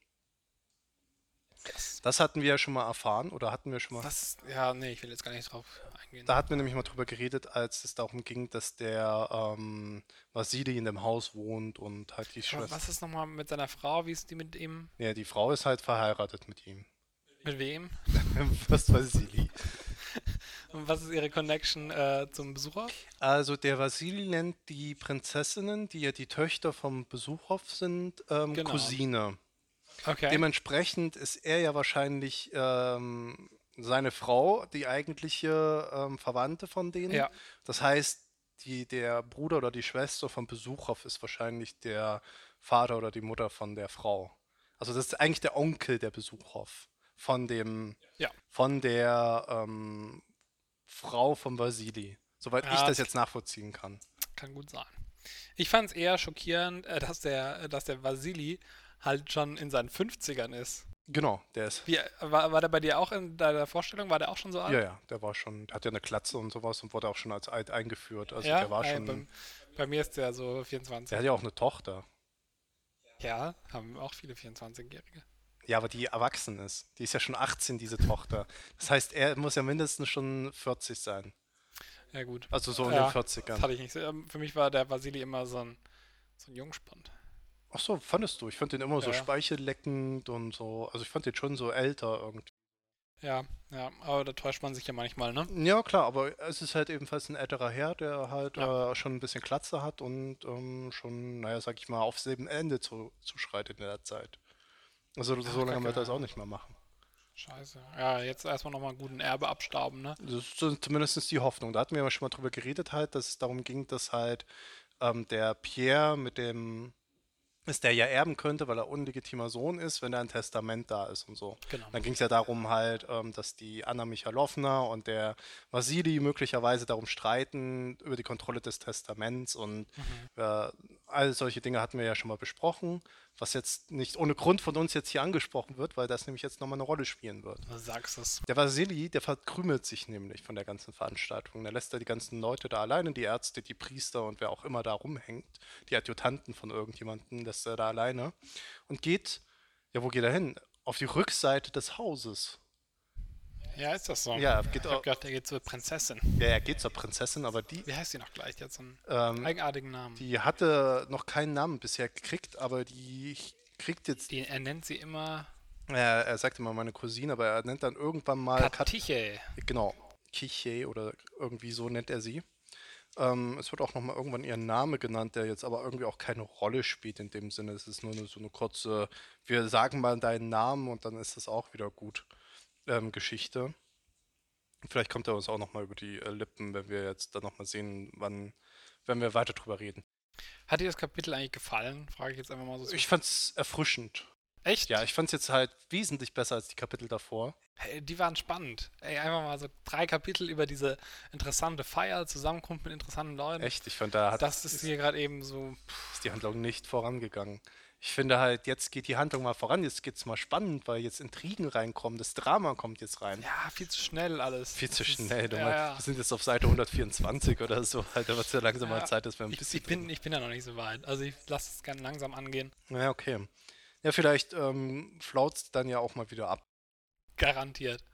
Yes. Das hatten wir ja schon mal erfahren oder hatten wir schon mal. Das, ja, nee, ich will jetzt gar nicht drauf eingehen. Da hatten wir nämlich mal drüber geredet, als es darum ging, dass der ähm, Vasili in dem Haus wohnt und halt die Schwester. was ist nochmal mit seiner Frau? Wie ist die mit ihm? Ja, die Frau ist halt verheiratet mit ihm. Mit wem? <laughs> Was Vasili? Und was ist ihre Connection äh, zum Besucher? Also der Vasili nennt die Prinzessinnen, die ja die Töchter vom Besuchhof sind, ähm, Genau. Cousine. Okay. Dementsprechend ist er ja wahrscheinlich ähm, seine Frau, die eigentliche ähm, Verwandte von denen. Ja. Das heißt, die, der Bruder oder die Schwester vom Besuchhof ist wahrscheinlich der Vater oder die Mutter von der Frau. Also das ist eigentlich der Onkel der Besuchhof von dem, Ja. von der ähm, Frau von Vasili. Soweit ich Ja, das das- jetzt nachvollziehen kann. Kann gut sein. Ich fand es eher schockierend, äh, dass der, dass der Vasili halt schon in seinen 50ern ist. Genau, der ist. Wie, war, war der bei dir auch in deiner Vorstellung? War der auch schon so alt? Ja, ja, der war schon, der hat ja eine Glatze und sowas und wurde auch schon als alt eingeführt. Also Ja? der war schon. bei, bei mir ist der so 24. Der hat ja auch eine Tochter. Ja, haben auch viele 24-Jährige. Ja, aber die erwachsen ist. Die ist ja schon 18, diese Tochter. Das heißt, er muss ja mindestens schon 40 sein. Ja, gut. Also so in Ja, den 40ern. Das hatte ich nicht ähm, Für mich war der Vasili immer so ein, so ein Jungspund. Ach so, fandest du? Ich fand den immer so Ja. speichelleckend und so. Also ich fand den schon so älter irgendwie. Ja, ja, aber da täuscht man sich ja manchmal, ne? Ja, klar, aber es ist halt ebenfalls ein älterer Herr, der halt Ja. äh, schon ein bisschen Glatze hat und ähm, schon, naja, sag ich mal, aufs Ende zu, zuschreitet in der Zeit. Also so lange wird er es ja. auch nicht mehr machen. Scheiße. Ja, jetzt erstmal nochmal einen guten Erbe abstauben, ne? Das ist so zumindest die Hoffnung. Da hatten wir ja schon mal drüber geredet, halt, dass es darum ging, dass halt ähm, der Pierre mit dem, dass der ja erben könnte, weil er unlegitimer Sohn ist, wenn da ein Testament da ist und so. Genau. Dann ging es ja darum halt, ähm, dass die Anna Michalowna und der Vasili möglicherweise darum streiten über die Kontrolle des Testaments und äh, all solche Dinge hatten wir ja schon mal besprochen, was jetzt nicht ohne Grund von uns jetzt hier angesprochen wird, weil das nämlich jetzt nochmal eine Rolle spielen wird. Du sagst es. Der Vasili, der verkrümelt sich nämlich von der ganzen Veranstaltung. Der lässt da die ganzen Leute da alleine, die Ärzte, die Priester und wer auch immer da rumhängt, die Adjutanten von irgendjemandem, lässt er da alleine und geht, ja, wo geht er hin? Auf die Rückseite des Hauses. Ja, ist das so? Ja, geht Ich auch, gedacht, der geht zur Prinzessin. ja, er geht zur Prinzessin, aber die, Wie heißt die noch gleich? Die hat so einen ähm, eigenartigen Namen. Die, die hatte noch keinen Namen bisher gekriegt, aber die kriegt jetzt, er nennt sie immer er, er sagt immer meine Cousine, aber er nennt dann irgendwann mal Kat Katiche. Genau, Kiche oder irgendwie so nennt er sie. Ähm, es wird auch nochmal irgendwann ihr Name genannt, der jetzt aber irgendwie auch keine Rolle spielt in dem Sinne. Es ist nur eine, so eine kurze, wir sagen mal deinen Namen und dann ist das auch wieder gut. Ähm, Geschichte. Vielleicht kommt er uns auch nochmal über die äh, Lippen, wenn wir jetzt dann nochmal sehen, wann, wenn wir weiter drüber reden. Hat dir das Kapitel eigentlich gefallen? Frage ich jetzt einfach mal so. Ich fand's erfrischend. Echt? Ja, ich fand's jetzt halt wesentlich besser als die Kapitel davor. Hey, die waren spannend. Ey, einfach mal so drei Kapitel über diese interessante Feier, Zusammenkunft mit interessanten Leuten. Echt, ich fand, da hat Das ist hier gerade eben so. ist die Handlung nicht vorangegangen. Ich finde halt, jetzt geht die Handlung mal voran, jetzt geht's mal spannend, weil jetzt Intrigen reinkommen, das Drama kommt jetzt rein. Ja, viel zu schnell alles. Viel zu ist- schnell. Ja, mal, ja. Wir sind jetzt auf Seite 124 oder so. Halt, es ja langsam mal Zeit, dass wir ein Ich, bisschen. ich, bin, ich bin da noch nicht so weit. Also ich lasse es gerne langsam angehen. Ja, okay. Ja, vielleicht ähm, flaut's dann ja auch mal wieder ab. Garantiert.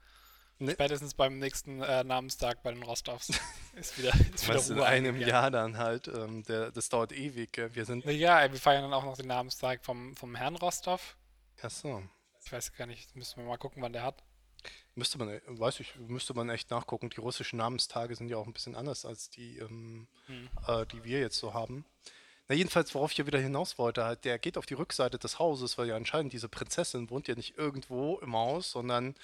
Ne? Spätestens beim nächsten äh, Namenstag bei den Rostovs <laughs> ist wieder, ist wieder Was in Ruhe einem eingekehrt. Jahr dann halt. Ähm, der, das dauert ewig. Gell? Wir sind. Ja, wir feiern dann auch noch den Namenstag vom, vom Herrn Rostov. Achso. Ich weiß gar nicht, müssen wir mal gucken, wann der hat. Müsste man, äh, weiß ich, müsste man echt nachgucken. Die russischen Namenstage sind ja auch ein bisschen anders als die, ähm, Hm. äh, die wir jetzt so haben. Na, jedenfalls, worauf ich ja wieder hinaus wollte, halt, der geht auf die Rückseite des Hauses, weil ja anscheinend diese Prinzessin wohnt ja nicht irgendwo im Haus, sondern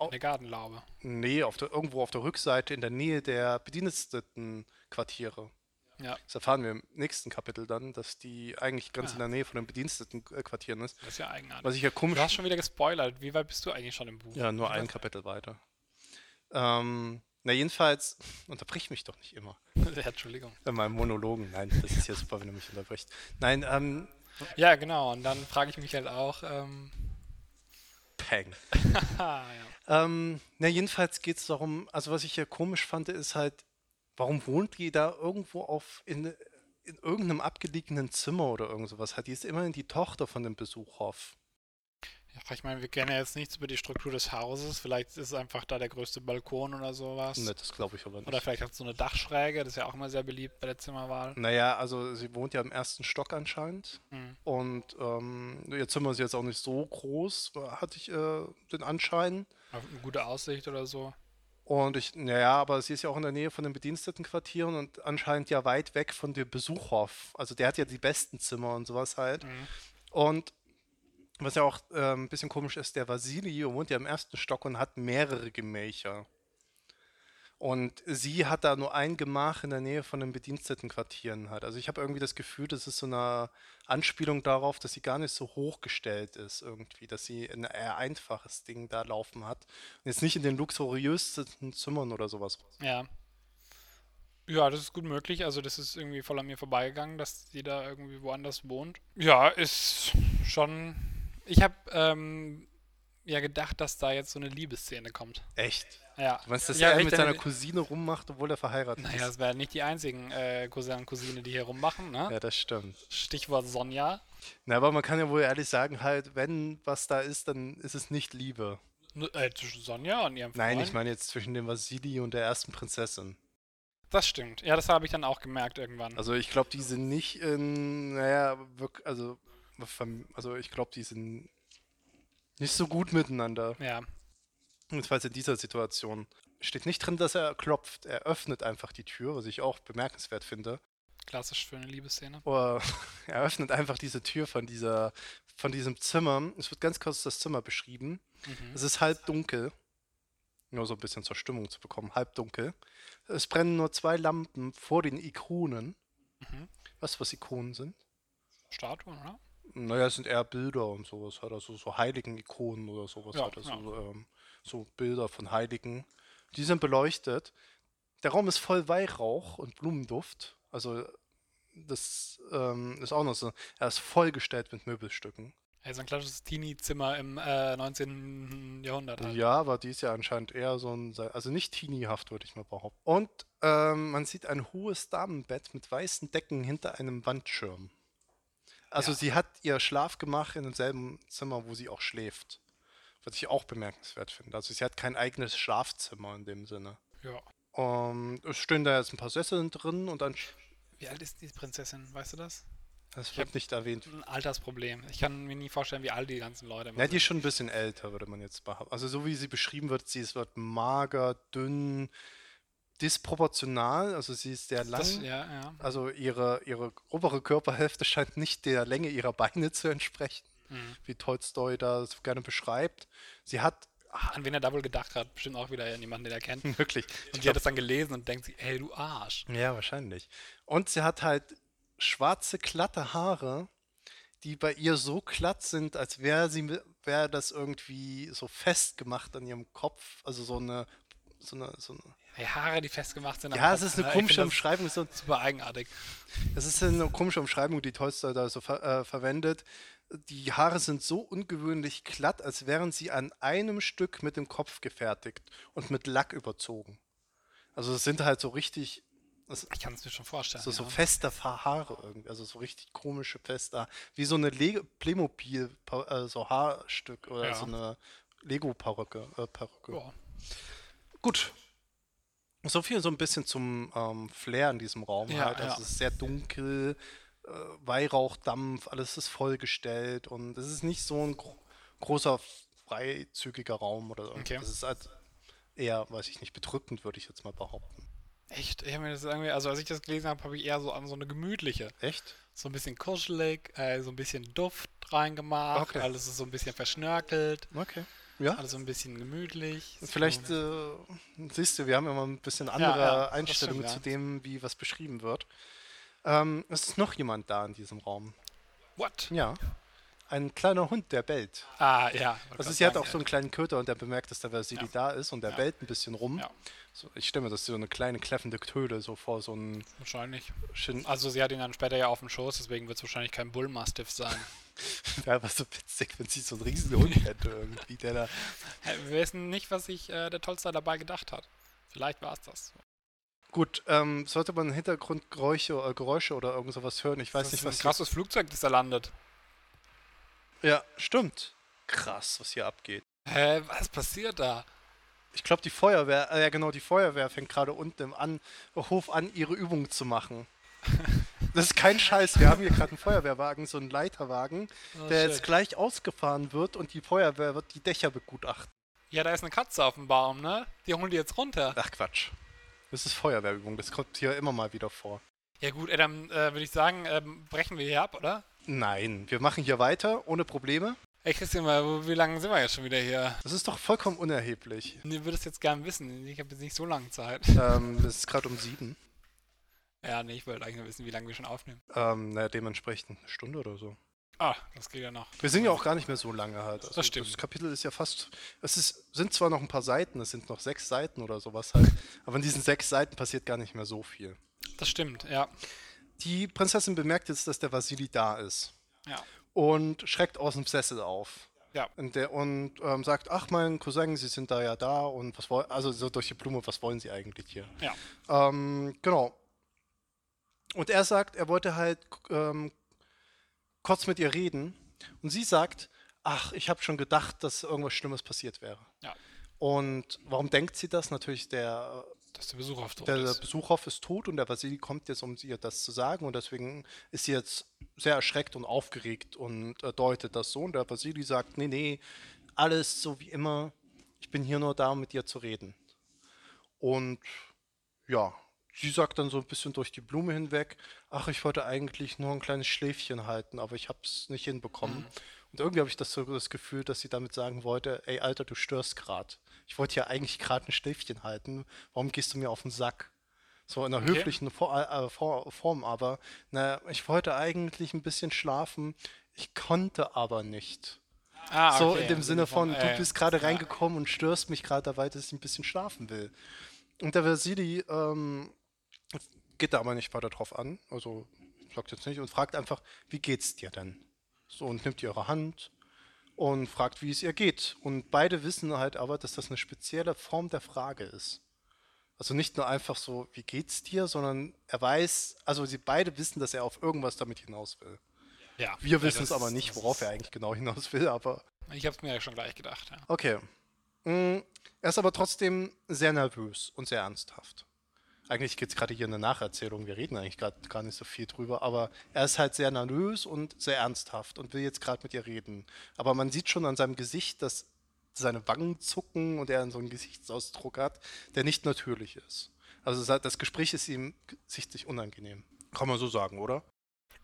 au- Eine Gartenlaube. nee, auf der, irgendwo auf der Rückseite in der Nähe der Bedienstetenquartiere. Ja, Das erfahren wir im nächsten Kapitel dann, dass die eigentlich ganz Ah. in der Nähe von den Bedienstetenquartieren ist. das ist ja eigenartig. Was ich ja komisch Du hast schon wieder gespoilert. Wie weit bist du eigentlich schon im Buch? Ja, nur ein Kapitel weiter. Ähm, na, jedenfalls, <laughs> unterbrich mich doch nicht immer. ja, <laughs> Entschuldigung. In meinem Monologen. Nein, das ist ja super, wenn du mich unterbrichst. Nein, ähm, Ja, genau. Und dann frage ich mich halt auch, ähm, Peng. <laughs> Ja. Ähm, na, jedenfalls geht es darum, also was ich ja komisch fand, ist halt, warum wohnt die da irgendwo auf in, in irgendeinem abgelegenen Zimmer oder irgend sowas? Hat die ist immerhin die Tochter von dem Besuchhof. Ja, ich meine, wir kennen ja jetzt nichts über die Struktur des Hauses. Vielleicht ist es einfach da der größte Balkon oder sowas. Ne, das glaube ich aber nicht. Oder vielleicht hat es so eine Dachschräge, das ist ja auch immer sehr beliebt bei der Zimmerwahl. Naja, also sie wohnt ja im ersten Stock anscheinend. Hm. Und ähm, ihr Zimmer ist jetzt auch nicht so groß, hatte ich äh, den Anschein. Eine gute Aussicht oder so. Und ich, naja, aber sie ist ja auch in der Nähe von den Bedienstetenquartieren und anscheinend ja weit weg von dem Besuchhof. Also der hat ja die besten Zimmer und sowas halt. Mhm. Und was ja auch äh, ein bisschen komisch ist, der Vasili wohnt ja im ersten Stock und hat mehrere Gemächer. Und sie hat da nur ein Gemach in der Nähe von den Bedienstetenquartieren halt. Also ich habe irgendwie das Gefühl, das ist so eine Anspielung darauf, dass sie gar nicht so hochgestellt ist irgendwie, dass sie ein eher einfaches Ding da laufen hat. Und jetzt nicht in den luxuriösesten Zimmern oder sowas. Ja. Ja, das ist gut möglich. Also das ist irgendwie voll an mir vorbeigegangen, dass sie da irgendwie woanders wohnt. Ja, ist schon. Ich habe ähm, ja gedacht, dass da jetzt so eine Liebesszene kommt. Echt? Ja. Du meinst, dass Ja, er mit seiner eine- Cousine rummacht, obwohl er verheiratet Naja, ist? es werden nicht die einzigen äh, Cousin und Cousine, die hier rummachen, ne? Ja, das stimmt. Stichwort Sonja. Na, aber man kann ja wohl ehrlich sagen, halt, wenn was da ist, dann ist es nicht Liebe. Äh, zwischen Sonja und ihrem Nein, Freund. ich meine jetzt zwischen dem Vasili und der ersten Prinzessin. Das stimmt. Ja, das habe ich dann auch gemerkt irgendwann. Also ich glaube, die sind nicht in, naja, wirklich, also, also ich glaube, die sind nicht so gut miteinander. ja. Jedenfalls in dieser Situation. Steht nicht drin, dass er klopft. Er öffnet einfach die Tür, was ich auch bemerkenswert finde. Klassisch für eine Liebesszene. Oder <laughs> er öffnet einfach diese Tür von dieser, von diesem Zimmer. Es wird ganz kurz das Zimmer beschrieben. Mhm. Es ist halb dunkel. Nur so ein bisschen zur Stimmung zu bekommen. Halb dunkel. Es brennen nur zwei Lampen vor den Ikonen. Mhm. Weißt du, was Ikonen sind? Statuen, oder? Naja, es sind eher Bilder und sowas. Halt. Also so heiligen Ikonen oder sowas. Ja, halt. Also, ja. ähm, so Bilder von Heiligen. Die sind beleuchtet. Der Raum ist voll Weihrauch und Blumenduft. Also das ähm, ist auch noch so. Er ist vollgestellt mit Möbelstücken. Also ein klassisches Teenie-Zimmer im äh, 19. Jahrhundert. Halt. Ja, aber die ist ja anscheinend eher so ein, also nicht teenie-haft, würde ich mal behaupten. Und ähm, man sieht ein hohes Damenbett mit weißen Decken hinter einem Wandschirm. Also Ja. sie hat ihr Schlafgemach in demselben Zimmer, wo sie auch schläft. Was ich auch bemerkenswert finde. Also sie hat kein eigenes Schlafzimmer in dem Sinne. Ja. Ähm, es stehen da jetzt ein paar Sesseln drin und dann, Wie alt ist die Prinzessin? Weißt du das? das wird nicht erwähnt. Ein Altersproblem. Ich kann mir nie vorstellen, wie alt die ganzen Leute Ja, die ist schon ein bisschen älter, würde man jetzt behaupten. Also so wie sie beschrieben wird, sie ist wird mager, dünn, disproportional, also sie ist sehr lang. Das, ja, ja. Also ihre, ihre obere Körperhälfte <laughs> scheint nicht der Länge ihrer Beine zu entsprechen, Mhm. wie Tolstoi das gerne beschreibt. Sie hat An wen er da wohl gedacht hat? Bestimmt auch wieder jemanden, den er kennt. <laughs> Und wirklich. ich die hat das dann gelesen und denkt sich, ey, du Arsch. Ja, wahrscheinlich. Und sie hat halt schwarze, glatte Haare, die bei ihr so glatt sind, als wäre sie wäre das irgendwie so festgemacht an ihrem Kopf. Also so eine, so eine, so eine Die Haare, die festgemacht sind. Ja, es ist eine ne? Komische Umschreibung. So, das Super eigenartig. es ist eine komische Umschreibung, die Tolstoi da so ver äh, verwendet. Die Haare sind so ungewöhnlich glatt, als wären sie an einem Stück mit dem Kopf gefertigt und mit Lack überzogen. Also es sind halt so richtig, es, Ich kann es mir schon vorstellen. so, so ja. feste Fa- Haare irgendwie, also so richtig komische feste, wie so eine Le Playmobil, äh, so Haarstück oder Ja. so eine Lego-Perücke. Äh, Perücke. Ja. Gut. So viel so ein bisschen zum ähm, Flair in diesem Raum Ja, halt. Also ja. es ist sehr dunkel, Weihrauchdampf, alles ist vollgestellt und es ist nicht so ein gro großer freizügiger Raum oder so. Okay. Es ist halt eher, weiß ich nicht, bedrückend, würde ich jetzt mal behaupten. Echt? Ich hab mir das irgendwie, also als ich das gelesen habe, habe ich eher so an so eine gemütliche. Echt? So ein bisschen kuschelig, äh, so ein bisschen Duft reingemacht, Okay. alles ist so ein bisschen verschnörkelt, Okay. Ja. alles so ein bisschen gemütlich. Vielleicht äh, siehst du, wir haben immer ein bisschen andere ja, das Einstellungen stimmt, zu ja. dem, wie was beschrieben wird. Ähm, es ist noch jemand da in diesem Raum. What? Ja. Ein kleiner Hund, der bellt. Ah, ja. Also sie hat auch so einen kleinen Köter und der bemerkt, dass der Vasili Ja. da ist und der Ja. bellt ein bisschen rum. Ja. So, ich stelle mir das so eine kleine kläffende Töle so vor, so ein Wahrscheinlich. Shin Also sie hat ihn dann später ja auf dem Schoß, deswegen wird es wahrscheinlich kein Bullmastiff sein. <laughs> Wäre aber so witzig, wenn sie so einen riesen Hund hätte irgendwie, der da. Wir wissen nicht, was sich äh, der Tolstoi dabei gedacht hat. Vielleicht war es das. Gut, ähm, sollte man Hintergrundgeräusche äh, Geräusche oder irgend sowas hören? Ich weiß das nicht, ist was. ein krasses Flugzeug, das da landet. Ja, stimmt. Krass, was hier abgeht. Hä, was passiert da? Ich glaube, die Feuerwehr, äh, ja genau, die Feuerwehr fängt gerade unten im an, Hof an, ihre Übungen zu machen. <laughs> Das ist kein Scheiß. Wir haben hier gerade einen Feuerwehrwagen, so einen Leiterwagen, Oh, der shit. jetzt gleich ausgefahren wird und die Feuerwehr wird die Dächer begutachten. Ja, da ist eine Katze auf dem Baum, ne? Die holen die jetzt runter. Ach Quatsch. Das ist Feuerwehrübung, das kommt hier immer mal wieder vor. Ja gut, ey, dann äh, würde ich sagen, ähm, brechen wir hier ab, oder? Nein, wir machen hier weiter, ohne Probleme. Ey, Christian, mal, wie lange sind wir jetzt schon wieder hier? Das ist doch vollkommen unerheblich. Du würdest jetzt gern wissen. Ich habe jetzt nicht so lange Zeit. <laughs> ähm, es ist gerade um sieben. Ja, nee, ich wollte eigentlich nur wissen, wie lange wir schon aufnehmen. Ähm, naja, dementsprechend eine Stunde oder so. Ah, das geht ja noch. Wir sind ja auch gar nicht mehr so lange halt. Also Das stimmt. Das Kapitel ist ja fast. Es ist, sind zwar noch ein paar Seiten, es sind noch sechs Seiten oder sowas halt, aber in diesen sechs Seiten passiert gar nicht mehr so viel. Das stimmt, ja. Die Prinzessin bemerkt jetzt, dass der Vasili da ist Ja. und schreckt aus dem Sessel auf. Ja. Und, der, und ähm, sagt, ach mein Cousin, Sie sind da ja da und was wollen, also so durch die Blume, was wollen Sie eigentlich hier? Ja. Ähm, genau. Und er sagt, er wollte halt ähm, kurz mit ihr reden. Und sie sagt, ach, ich habe schon gedacht, dass irgendwas Schlimmes passiert wäre. Ja. Und warum denkt sie das? Natürlich, der, Dass der Besuch auf tot der ist. Besuchhof ist tot und der Vasili kommt jetzt, um ihr das zu sagen. Und deswegen ist sie jetzt sehr erschreckt und aufgeregt und äh, deutet das so. Und der Vasili sagt, nee, nee, alles so wie immer. Ich bin hier nur da, um mit dir zu reden. Und ja, sie sagt dann so ein bisschen durch die Blume hinweg, ach, ich wollte eigentlich nur ein kleines Schläfchen halten, aber ich habe es nicht hinbekommen. Und irgendwie habe ich das so das Gefühl, dass sie damit sagen wollte, ey, Alter, du störst gerade. Ich wollte ja eigentlich gerade ein Schläfchen halten. Warum gehst du mir auf den Sack? So in einer Okay. höflichen Vor äh, Form, aber na, ich wollte eigentlich ein bisschen schlafen. Ich konnte aber nicht. Ah, so okay, in dem im Sinne von, äh, du bist gerade ja. reingekommen und störst mich gerade dabei, dass ich ein bisschen schlafen will. Und der Vasili ähm, geht da aber nicht weiter drauf an, also sagt jetzt nicht und fragt einfach, wie geht's dir denn? So und nimmt ihre Hand und fragt, wie es ihr geht. Und beide wissen halt aber, dass das eine spezielle Form der Frage ist. Also nicht nur einfach so, wie geht's dir, sondern er weiß, also sie beide wissen, dass er auf irgendwas damit hinaus will. Ja. Wir wissen es aber nicht, worauf er eigentlich genau hinaus will, aber Ich habe es mir ja schon gleich gedacht, ja. Okay. Mm, Er ist aber trotzdem sehr nervös und sehr ernsthaft. Eigentlich gibt es gerade hier eine Nacherzählung, wir reden eigentlich gerade gar nicht so viel drüber, aber er ist halt sehr nervös und sehr ernsthaft und will jetzt gerade mit ihr reden. Aber man sieht schon an seinem Gesicht, dass seine Wangen zucken und er so einen Gesichtsausdruck hat, der nicht natürlich ist. Also das- Gespräch ist ihm sichtlich unangenehm. Kann man so sagen, oder?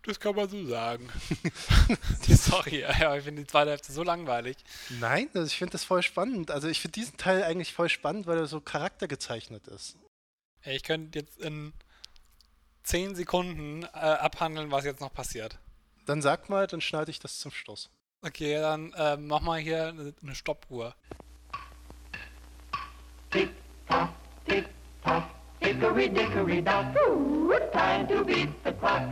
Das kann man so sagen. <laughs> <laughs> Sorry, ja, ich finde die zweite Hälfte so langweilig. Nein, also ich finde das voll spannend. Also ich finde diesen Teil eigentlich voll spannend, weil er so charaktergezeichnet ist. Ey, Ich könnte jetzt in 10 Sekunden äh, abhandeln, was jetzt noch passiert. Dann sag mal, dann schneide ich das zum Schluss. Okay, dann äh, mach mal hier eine, eine Stoppuhr. Tick tock, tick tock, hickory dickory dock. Time to beat the clock.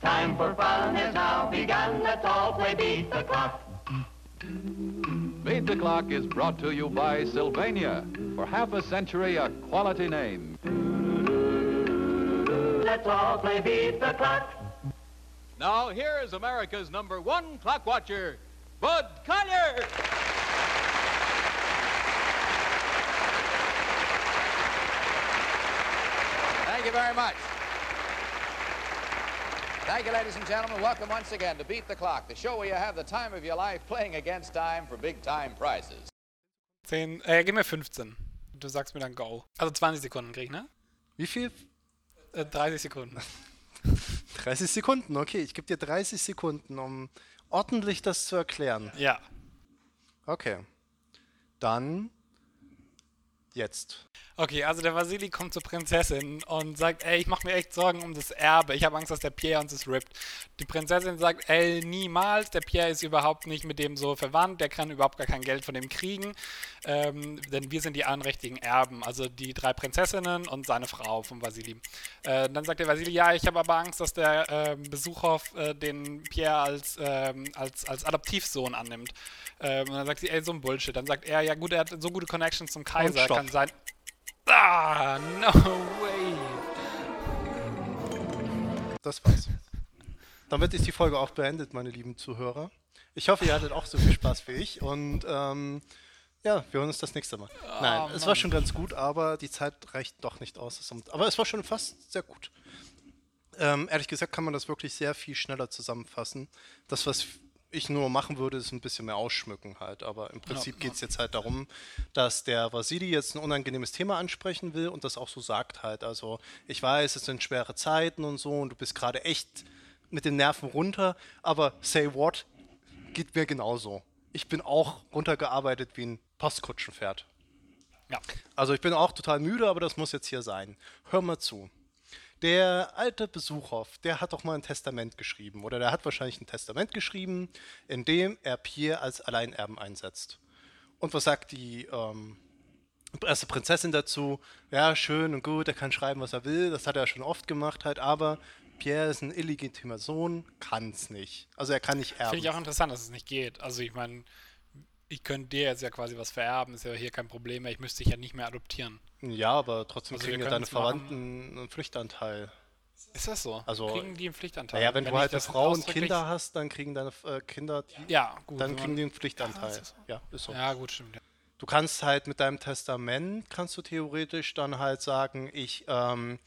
Time for fun is now begun. Let's all play beat the clock. Beat the Clock is brought to you by Sylvania. For half a century, a quality name. Let's all play beat the clock. Now, here is America's number one clock watcher, Bud Collier. Thank you very much. Thank you, ladies and gentlemen. Welcome once again to Beat the Clock, the show where you have the time of your life playing against time for big time prizes. 10, äh, gib mir 15. Du sagst mir dann Go. Also 20 Sekunden krieg ich, ne? Wie viel? Äh, 30 Sekunden. <laughs> 30 Sekunden, okay. Ich gebe dir 30 Sekunden, um ordentlich das zu erklären. Ja. Okay. Dann Jetzt. Okay, also der Vasili kommt zur Prinzessin und sagt, ey, ich mache mir echt Sorgen um das Erbe. Ich habe Angst, dass der Pierre uns das rippt. Die Prinzessin sagt, ey, niemals. Der Pierre ist überhaupt nicht mit dem so verwandt. Der kann überhaupt gar kein Geld von dem kriegen. Ähm, denn wir sind die anrechtigen Erben. Also die drei Prinzessinnen und seine Frau von Vasili. Äh, dann sagt der Vasili, ja, ich habe aber Angst, dass der äh, Besuchhof äh, den Pierre als, ähm, als, als Adoptivsohn annimmt. Ähm, und dann sagt sie, ey, so ein Bullshit. Dann sagt er, ja gut, er hat so gute Connections zum Kaiser. Kann sein. Ah, no way. Das war's. Damit ist die Folge auch beendet, meine lieben Zuhörer. Ich hoffe, ihr hattet auch so viel Spaß wie ich und ähm, ja, wir hören uns das nächste Mal. Nein, es war Mann. schon ganz gut, aber die Zeit reicht doch nicht aus. Aber es war schon fast sehr gut. Ähm, ehrlich gesagt kann man das wirklich sehr viel schneller zusammenfassen. Das, was ich nur machen würde, ist ein bisschen mehr ausschmücken halt. Aber im Prinzip geht es jetzt halt darum, dass der Vasili jetzt ein unangenehmes Thema ansprechen will und das auch so sagt halt. Also ich weiß, es sind schwere Zeiten und so und du bist gerade echt mit den Nerven runter, aber say what, geht mir genauso. Ich bin auch runtergearbeitet wie ein Postkutschenpferd. Ja. Also ich bin auch total müde, aber das muss jetzt hier sein. Hör mal zu. Der alte Besuchhoff, der hat doch mal ein Testament geschrieben. Oder der hat wahrscheinlich ein Testament geschrieben, in dem er Pierre als Alleinerben einsetzt. Und was sagt die ähm, erste Prinzessin dazu? Ja, schön und gut, er kann schreiben, was er will. Das hat er schon oft gemacht halt. Aber Pierre ist ein illegitimer Sohn, kann's nicht. Also er kann nicht erben. Finde ich auch interessant, dass es nicht geht. Also ich meine, ich könnte dir jetzt ja quasi was vererben, ist ja hier kein Problem mehr. Ich müsste dich ja nicht mehr adoptieren. Ja, aber trotzdem Also kriegen ja deine können's machen. Verwandten einen Pflichtanteil. Ist das so? Also- kriegen die einen Pflichtanteil? Naja, wenn, du ich halt eine Frau und Kinder hast, dann kriegen deine äh, Kinder, die, Ja, gut. dann wenn kriegen die einen Pflichtanteil. das so? Ja, ist so. Ja, gut, stimmt. Ja. Du kannst halt mit deinem Testament, kannst du theoretisch dann halt sagen, ich, ähm,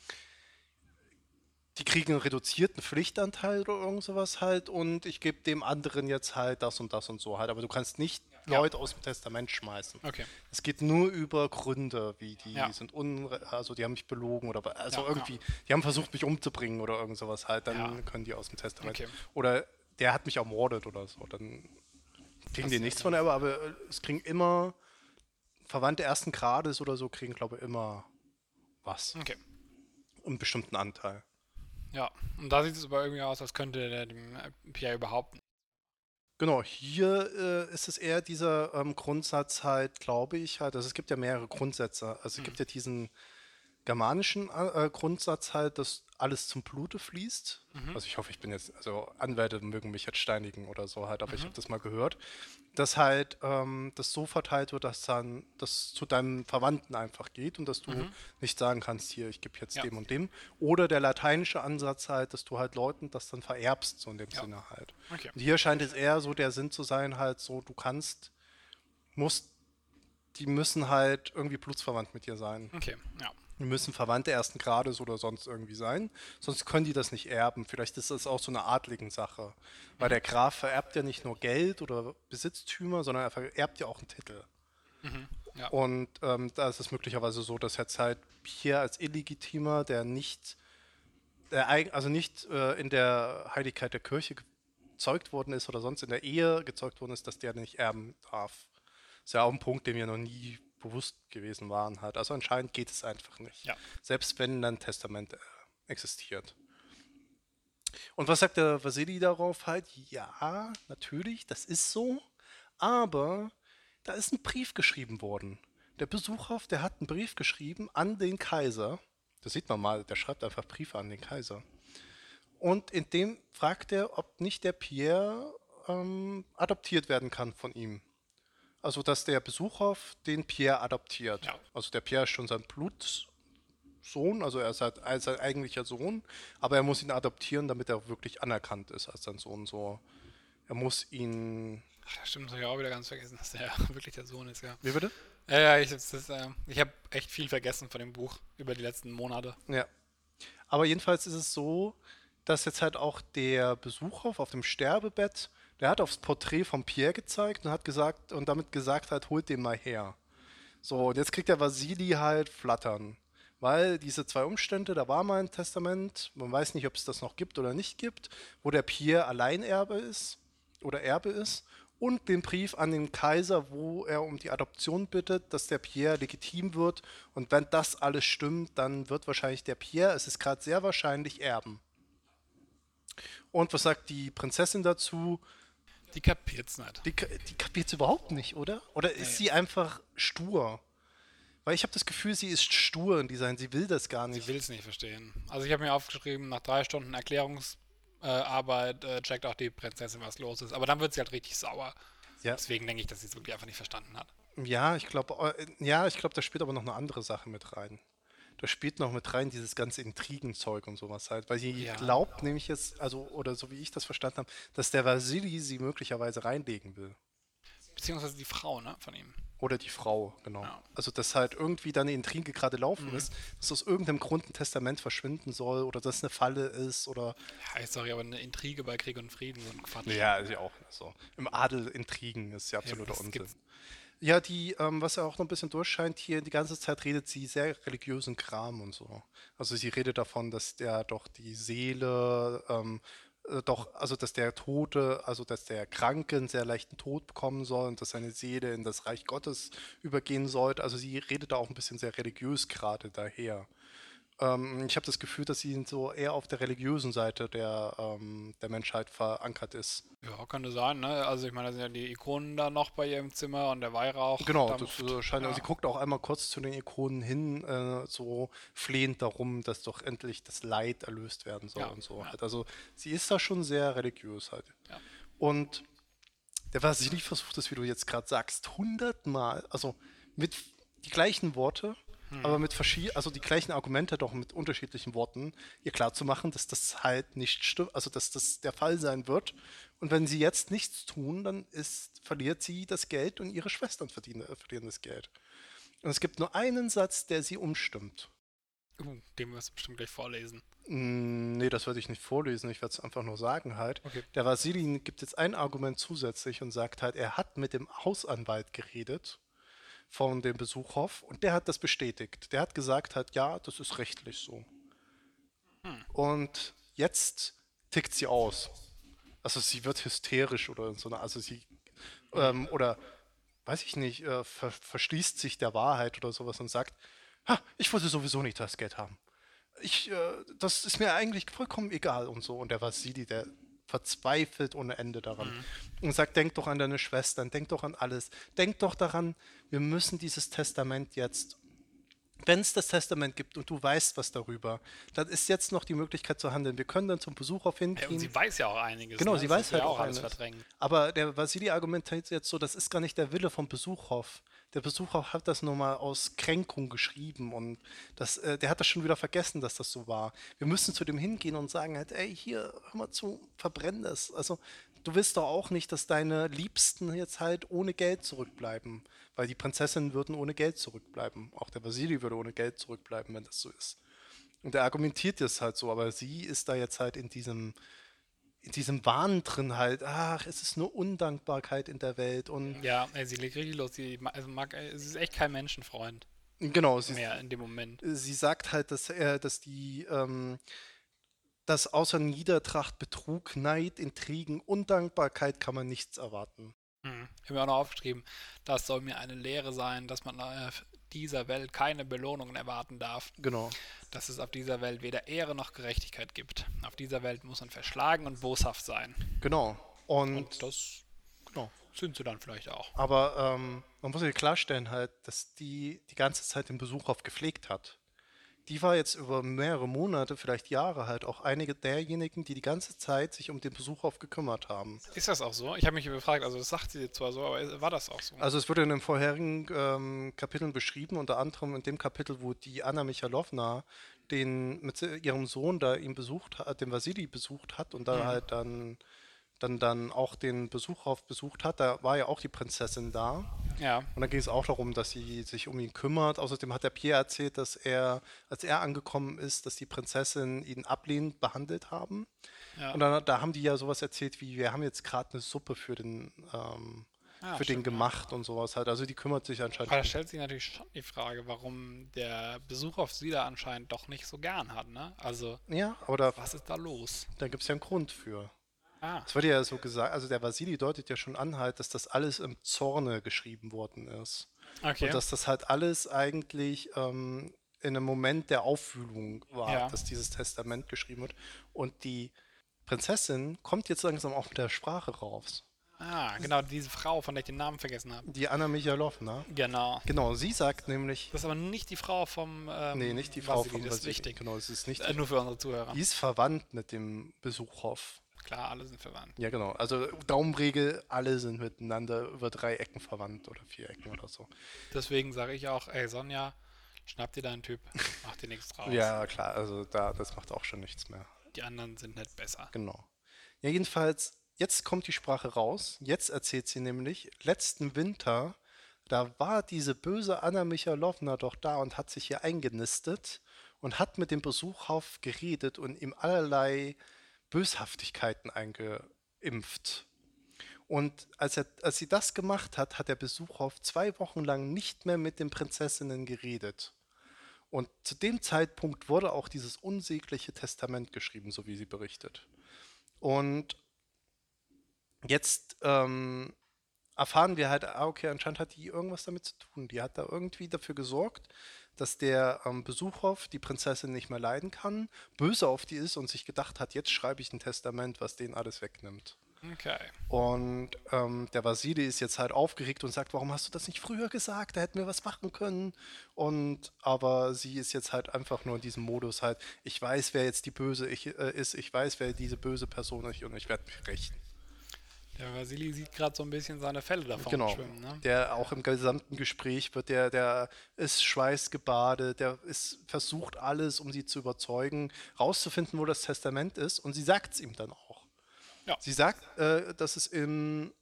die kriegen einen reduzierten Pflichtanteil oder irgend sowas halt und ich gebe dem anderen jetzt halt das und das und so halt. Aber du kannst nicht Ja. Leute aus dem Testament schmeißen. Okay. Es geht nur über Gründe, wie die Ja. sind unre also die haben mich belogen oder also Ja, irgendwie, die haben versucht mich umzubringen oder irgend sowas halt, dann können die aus dem Testament. Okay. Oder der hat mich ermordet oder so, dann kriegen die ist nichts von, aber, aber äh, es kriegen immer Verwandte ersten Grades oder so kriegen glaube ich immer was, Okay. einen bestimmten Anteil. Ja. Und da sieht es aber irgendwie aus, als könnte der dem Pierre überhaupt. Genau, hier äh, ist es eher dieser ähm, Grundsatz halt, glaube ich, halt, also es gibt ja mehrere Grundsätze. Also es gibt ja diesen germanischen äh, Grundsatz halt, dass alles zum Blute fließt. Also ich hoffe, ich bin jetzt, also Anwälte mögen mich jetzt steinigen oder so halt, aber ich habe das mal gehört, dass halt ähm, das so verteilt wird, dass dann das zu deinem Verwandten einfach geht und dass du nicht sagen kannst, hier, ich gebe jetzt Ja. dem und dem. Oder der lateinische Ansatz halt, dass du halt Leuten das dann vererbst, so in dem Ja. Sinne halt. Okay. Und hier scheint es eher so der Sinn zu sein, halt so, du kannst, musst, die müssen halt irgendwie blutsverwandt mit dir sein. Okay, ja. Die müssen Verwandte ersten Grades oder sonst irgendwie sein, sonst können die das nicht erben. Vielleicht ist das auch so eine adligen Sache, weil der Graf vererbt ja nicht nur Geld oder Besitztümer, sondern er vererbt ja auch einen Titel. Ja. Und ähm, da ist es möglicherweise so, dass jetzt halt hier als Illegitimer, der nicht, der, also nicht äh, in der Heiligkeit der Kirche gezeugt worden ist oder sonst in der Ehe gezeugt worden ist, dass der nicht erben darf. Ist ja auch ein Punkt, dem wir noch nie bewusst gewesen waren halt. Also anscheinend geht es einfach nicht. Ja. Selbst wenn ein Testament äh, existiert. Und was sagt der Vasili darauf halt? Ja, natürlich, das ist so, aber da ist ein Brief geschrieben worden. Der Besucher, der hat einen Brief geschrieben an den Kaiser. Das sieht man mal, der schreibt einfach Briefe an den Kaiser. Und in dem fragt er, ob nicht der Pierre ähm, adoptiert werden kann von ihm. Also, dass der Besucher den Pierre adoptiert. Ja. Also, der Pierre ist schon sein Blutsohn, also er ist halt ein- sein eigentlicher Sohn, aber er muss ihn adoptieren, damit er wirklich anerkannt ist als sein Sohn. So, er muss ihn. Ach, das stimmt, das habe ich auch wieder ganz vergessen, <laughs> dass der wirklich der Sohn ist, ja. Wie bitte? Ja, ja, ich, äh, ich habe echt viel vergessen von dem Buch über die letzten Monate. Ja. Aber jedenfalls ist es so, dass jetzt halt auch der Besucher auf dem Sterbebett, der hat aufs Porträt von Pierre gezeigt und hat gesagt und damit gesagt hat, holt den mal her. So, und jetzt kriegt der Vasili halt Flattern. Weil diese zwei Umstände, da war mal ein Testament, man weiß nicht, ob es das noch gibt oder nicht gibt, wo der Pierre Alleinerbe ist oder Erbe ist und den Brief an den Kaiser, wo er um die Adoption bittet, dass der Pierre legitim wird. Und wenn das alles stimmt, dann wird wahrscheinlich der Pierre, es ist gerade sehr wahrscheinlich, erben. Und was sagt die Prinzessin dazu? Die kapiert's nicht. Die, die kapiert überhaupt nicht, oder? Oder ist sie einfach stur? Weil ich habe das Gefühl, sie ist stur in Design. Sie will das gar Ich nicht. will es nicht verstehen. Also ich habe mir aufgeschrieben, nach drei Stunden Erklärungsarbeit äh, checkt auch die Prinzessin, was los ist. Aber dann wird sie halt richtig sauer. Ja. Deswegen denke ich, dass sie es wirklich einfach nicht verstanden hat. Ja, ich glaube, ja, ich glaube, da spielt aber noch eine andere Sache mit rein. Da spielt noch mit rein dieses ganze Intrigenzeug und sowas halt, weil sie Ja. glaubt nämlich jetzt, also oder so wie ich das verstanden habe, dass der Vasili sie möglicherweise reinlegen will. Beziehungsweise die Frau, ne, von ihm. Oder die Frau, genau. Ja. Also, dass halt irgendwie da eine Intrige gerade laufen Mhm. ist, dass aus irgendeinem Grund ein Testament verschwinden soll oder dass eine Falle ist oder. Ja, sorry, aber eine Intrige bei Krieg und Frieden, so ein Quatsch. Ja, ist ja auch so. Im Adel Intrigen ist ja absoluter das Unsinn. gibt's- Ja, die, ähm, was ja auch noch ein bisschen durchscheint hier, die ganze Zeit redet sie sehr religiösen Kram und so. Also sie redet davon, dass der doch die Seele, ähm, äh, doch, also dass der Tote, also dass der Kranke einen sehr leichten Tod bekommen soll und dass seine Seele in das Reich Gottes übergehen sollte. Also sie redet da auch ein bisschen sehr religiös gerade daher. Ähm, ich habe das Gefühl, dass sie so eher auf der religiösen Seite der, ähm, der Menschheit verankert ist. Ja, könnte sein, ne? Also ich meine, da sind ja die Ikonen da noch bei ihr im Zimmer und der Weihrauch. Genau, dampft. das äh, scheint, ja. sie guckt auch einmal kurz zu den Ikonen hin, äh, so flehend darum, dass doch endlich das Leid erlöst werden soll Ja, und so. ja. Halt. Also sie ist da schon sehr religiös halt. Und der Vasili versucht es, wie du jetzt gerade sagst, hundertmal, also mit die gleichen Worte, Hm. aber mit verschiedenen, also die gleichen Argumente, doch mit unterschiedlichen Worten, ihr klarzumachen, dass das halt nicht stimmt, also dass das der Fall sein wird. Und wenn sie jetzt nichts tun, dann ist, verliert sie das Geld und ihre Schwestern verdienen, äh, verlieren das Geld. Und es gibt nur einen Satz, der sie umstimmt. Uh, den wirst du bestimmt gleich vorlesen. Mm, Nee, das werde ich nicht vorlesen, ich werde es einfach nur sagen halt. Okay. Der Vasili gibt jetzt ein Argument zusätzlich und sagt halt, er hat mit dem Hausanwalt geredet von dem Besuchhof und der hat das bestätigt. Der hat gesagt halt, ja, das ist rechtlich so. Und jetzt tickt sie aus. Also sie wird hysterisch oder so also sie ähm, oder weiß ich nicht, äh, ver verschließt sich der Wahrheit oder sowas und sagt, ha, ich wollte sowieso nicht das Geld haben ich, äh, das ist mir eigentlich vollkommen egal und so. Und der Vasili, der verzweifelt ohne Ende daran und sagt, denk doch an deine Schwestern, denk doch an alles, denk doch daran, wir müssen dieses Testament jetzt, wenn es das Testament gibt und du weißt was darüber, dann ist jetzt noch die Möglichkeit zu handeln. Wir können dann zum Besuch auf Ja, hingehen. und sie weiß ja auch einiges. Genau, ne? sie weiß halt ja auch alles alles. verdrängen. Aber der Vasili argumentiert jetzt so, das ist gar nicht der Wille vom Besuchhof. Der Besuchhof hat das nur mal aus Kränkung geschrieben und das, äh, der hat das schon wieder vergessen, dass das so war. Wir müssen zu dem hingehen und sagen halt, ey, hier, hör mal zu, verbrenn das. Also, du willst doch auch nicht, dass deine Liebsten jetzt halt ohne Geld zurückbleiben, weil die Prinzessinnen würden ohne Geld zurückbleiben. Auch der Vasili würde ohne Geld zurückbleiben, wenn das so ist. Und er argumentiert das halt so, aber sie ist da jetzt halt in diesem, in diesem Wahn drin halt, ach, es ist nur Undankbarkeit in der Welt und Ja, ey, sie legt richtig los. Sie, also mag, sie ist echt kein Menschenfreund genau, sie, mehr in dem Moment. sie sagt halt, dass er, dass die, ähm, dass außer Niedertracht, Betrug, Neid, Intrigen, Undankbarkeit kann man nichts erwarten. Hm. Ich habe mir auch noch aufgeschrieben, das soll mir eine Lehre sein, dass man äh, dieser Welt keine Belohnungen erwarten darf. Genau. Dass es auf dieser Welt weder Ehre noch Gerechtigkeit gibt. Auf dieser Welt muss man verschlagen und boshaft sein. Genau. Und, Und das genau. sind sie dann vielleicht auch. Aber ähm, man muss sich klarstellen halt, dass die die ganze Zeit den Besuchhof gepflegt hat. Die war jetzt über mehrere Monate, vielleicht Jahre halt auch einige derjenigen, die die ganze Zeit sich um den Besuchhof gekümmert haben. Ist das auch so? Ich habe mich gefragt, also das sagt sie zwar so, aber war das auch so? Also es wurde in den vorherigen ähm, Kapiteln beschrieben, unter anderem in dem Kapitel, wo die Anna Michalowna den mit ihrem Sohn da ihn besucht hat, den Vasili besucht hat und da halt dann dann dann auch den Besuchhof besucht hat, da war ja auch die Prinzessin da. Ja. Und dann ging es auch darum, dass sie sich um ihn kümmert. Außerdem hat der Pierre erzählt, dass er, als er angekommen ist, dass die Prinzessin ihn ablehnend behandelt haben. Ja. Und dann, da haben die ja sowas erzählt wie, wir haben jetzt gerade eine Suppe für den, ähm, Ah, für den ja. gemacht und sowas halt. Also die kümmert sich anscheinend. Aber da stellt sich natürlich schon die Frage, warum der Besuch auf sie da anscheinend doch nicht so gern hat, ne? Also, ja, aber da, was ist da los? da gibt es ja einen Grund für. Ah, Es wurde ja so gesagt, also der Vasili deutet ja schon an halt, dass das alles im Zorne geschrieben worden ist. okay. Und dass das halt alles eigentlich ähm, in einem Moment der Aufwühlung war, Ja. dass dieses Testament geschrieben wird. Und die Prinzessin kommt jetzt langsam auch mit der Sprache raus. ah, genau, diese Frau, von der ich den Namen vergessen habe. Die Anna Michalowna. Genau. Genau, sie sagt nämlich, Das ist aber nicht die Frau vom. Ähm, nee, nicht die Frau Vasili, von das ist Vasili. wichtig. Genau, es ist nicht Äh, nur für unsere Zuhörer. die ist verwandt mit dem Besuchhof. Klar, alle sind verwandt. Ja, genau. Also Daumenregel, alle sind miteinander über drei Ecken verwandt oder vier Ecken oder so. Deswegen sage ich auch, ey Sonja, schnapp dir deinen Typ, <laughs> mach dir nichts draus. Ja, klar, also da, das macht auch schon nichts mehr. Die anderen sind nicht besser. Genau. Ja, jedenfalls, jetzt kommt die Sprache raus. Jetzt erzählt sie nämlich, letzten Winter, da war diese böse Anna Michalowna doch da und hat sich hier eingenistet und hat mit dem Besuchhof geredet und ihm allerlei Böshaftigkeiten eingeimpft. Und als, er, als sie das gemacht hat, hat der Besuchhof zwei Wochen lang nicht mehr mit den Prinzessinnen geredet. Und zu dem Zeitpunkt wurde auch dieses unsägliche Testament geschrieben, so wie sie berichtet. Und jetzt ähm, erfahren wir halt, ah, okay, anscheinend hat die irgendwas damit zu tun. Die hat da irgendwie dafür gesorgt, dass der ähm, Besuchhof die Prinzessin nicht mehr leiden kann, böse auf die ist und sich gedacht hat, jetzt schreibe ich ein Testament, was denen alles wegnimmt. Okay. Und ähm, der Vasili ist jetzt halt aufgeregt und sagt, warum hast du das nicht früher gesagt? Da hätten wir was machen können. Und aber sie ist jetzt halt einfach nur in diesem Modus halt, ich weiß, wer jetzt die Böse ich, äh, ist, ich weiß, wer diese böse Person ist und ich werde mich rächen. Der Vasili sieht gerade so ein bisschen seine Fälle davon Genau. schwimmen, ne? Der auch im gesamten Gespräch wird der, der ist schweißgebadet, der ist versucht alles, um sie zu überzeugen, rauszufinden, wo das Testament ist. Und sie sagt es ihm dann auch. Ja. Sie sagt, äh, dass es im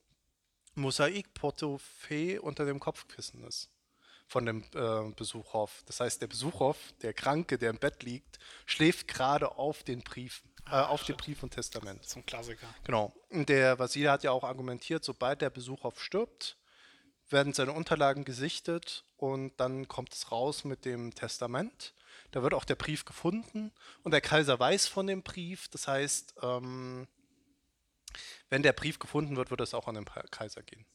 Mosaikportofeu unter dem Kopfkissen ist. Von dem äh, Besuchhof. Das heißt, der Besuchhof, der Kranke, der im Bett liegt, schläft gerade auf den Brief, äh, auf dem Brief und Testament. Zum Klassiker. Genau. Der Vasili hat ja auch argumentiert, sobald der Besuchhof stirbt, werden seine Unterlagen gesichtet und dann kommt es raus mit dem Testament. Da wird auch der Brief gefunden und der Kaiser weiß von dem Brief. Das heißt, ähm, wenn der Brief gefunden wird, wird es auch an den Kaiser gehen.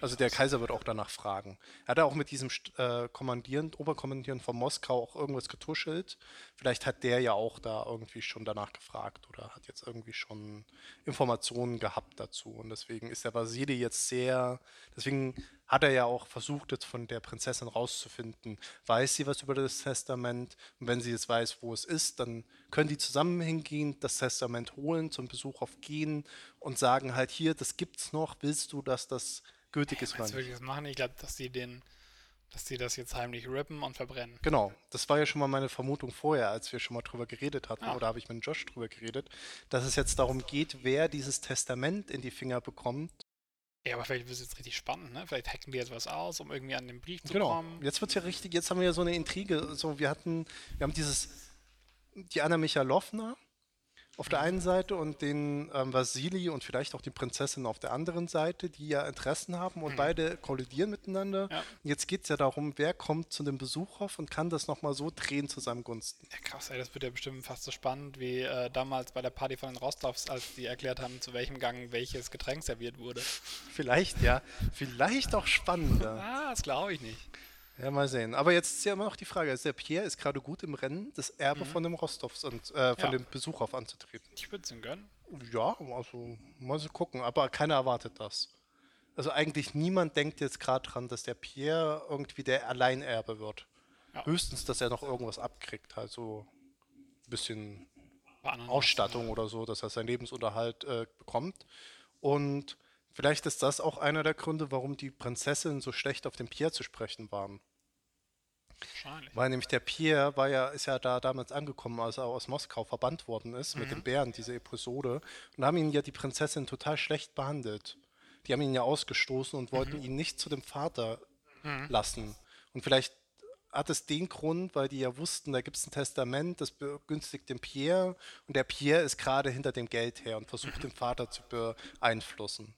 Also der aus. Kaiser wird auch danach fragen. Er hat auch mit diesem äh, Kommandieren, Oberkommandieren von Moskau auch irgendwas getuschelt. Vielleicht hat der ja auch da irgendwie schon danach gefragt oder hat jetzt irgendwie schon Informationen gehabt dazu. Und deswegen ist der Vasili jetzt sehr, deswegen hat er ja auch versucht, jetzt von der Prinzessin rauszufinden, weiß sie was über das Testament? Und wenn sie jetzt weiß, wo es ist, dann können die zusammen hingehen, das Testament holen, zum Besuch auf gehen und sagen halt hier, das gibt's noch, willst du, dass das gültig ist oder Meinst du nicht? wirklich das machen? Ich glaube, dass die den, dass die das jetzt heimlich rippen und verbrennen. Genau, das war ja schon mal meine Vermutung vorher, als wir schon mal drüber geredet hatten, Ah. oder habe ich mit Josh drüber geredet, dass es jetzt darum geht, wer dieses Testament in die Finger bekommt. Ja, aber vielleicht wird es jetzt richtig spannend, ne? Vielleicht hacken die jetzt was aus, um irgendwie an den Brief zu Genau. kommen. Jetzt wird es ja richtig, jetzt haben wir ja so eine Intrige. So, wir hatten, wir haben dieses, die Anna Michalowna auf der einen Seite und den ähm, Vasili und vielleicht auch die Prinzessin auf der anderen Seite, die ja Interessen haben und beide kollidieren miteinander. Ja. Jetzt geht es ja darum, wer kommt zu dem Besuchhof und kann das nochmal so drehen zu seinem Gunsten. Ja, krass, ey, das wird ja bestimmt fast so spannend wie äh, damals bei der Party von den Rostovs, als die erklärt haben, zu welchem Gang welches Getränk serviert wurde. Vielleicht, ja. Vielleicht auch spannender. Ah, das glaube ich nicht. Ja, mal sehen. Aber jetzt ist ja immer noch die Frage, also der Pierre ist gerade gut im Rennen, das Erbe von dem Rostovs und äh, von Ja. dem Besuchhof anzutreten. Ich würde es ihm gönnen. Ja, also mal so gucken, aber keiner erwartet das. Also eigentlich niemand denkt jetzt gerade dran, dass der Pierre irgendwie der Alleinerbe wird. Ja. Höchstens, dass er noch irgendwas abkriegt, also ein bisschen Ausstattung oder so, dass er seinen Lebensunterhalt äh, bekommt. Und vielleicht ist das auch einer der Gründe, warum die Prinzessin so schlecht auf den Pierre zu sprechen waren. Wahrscheinlich. Weil nämlich der Pierre war ja, ist ja da damals angekommen, als er aus Moskau verbannt worden ist mit den Bären, diese Episode. Und haben ihn ja die Prinzessin total schlecht behandelt. Die haben ihn ja ausgestoßen und wollten ihn nicht zu dem Vater lassen. Und vielleicht hat es den Grund, weil die ja wussten, da gibt es ein Testament, das begünstigt den Pierre und der Pierre ist gerade hinter dem Geld her und versucht den Vater zu beeinflussen.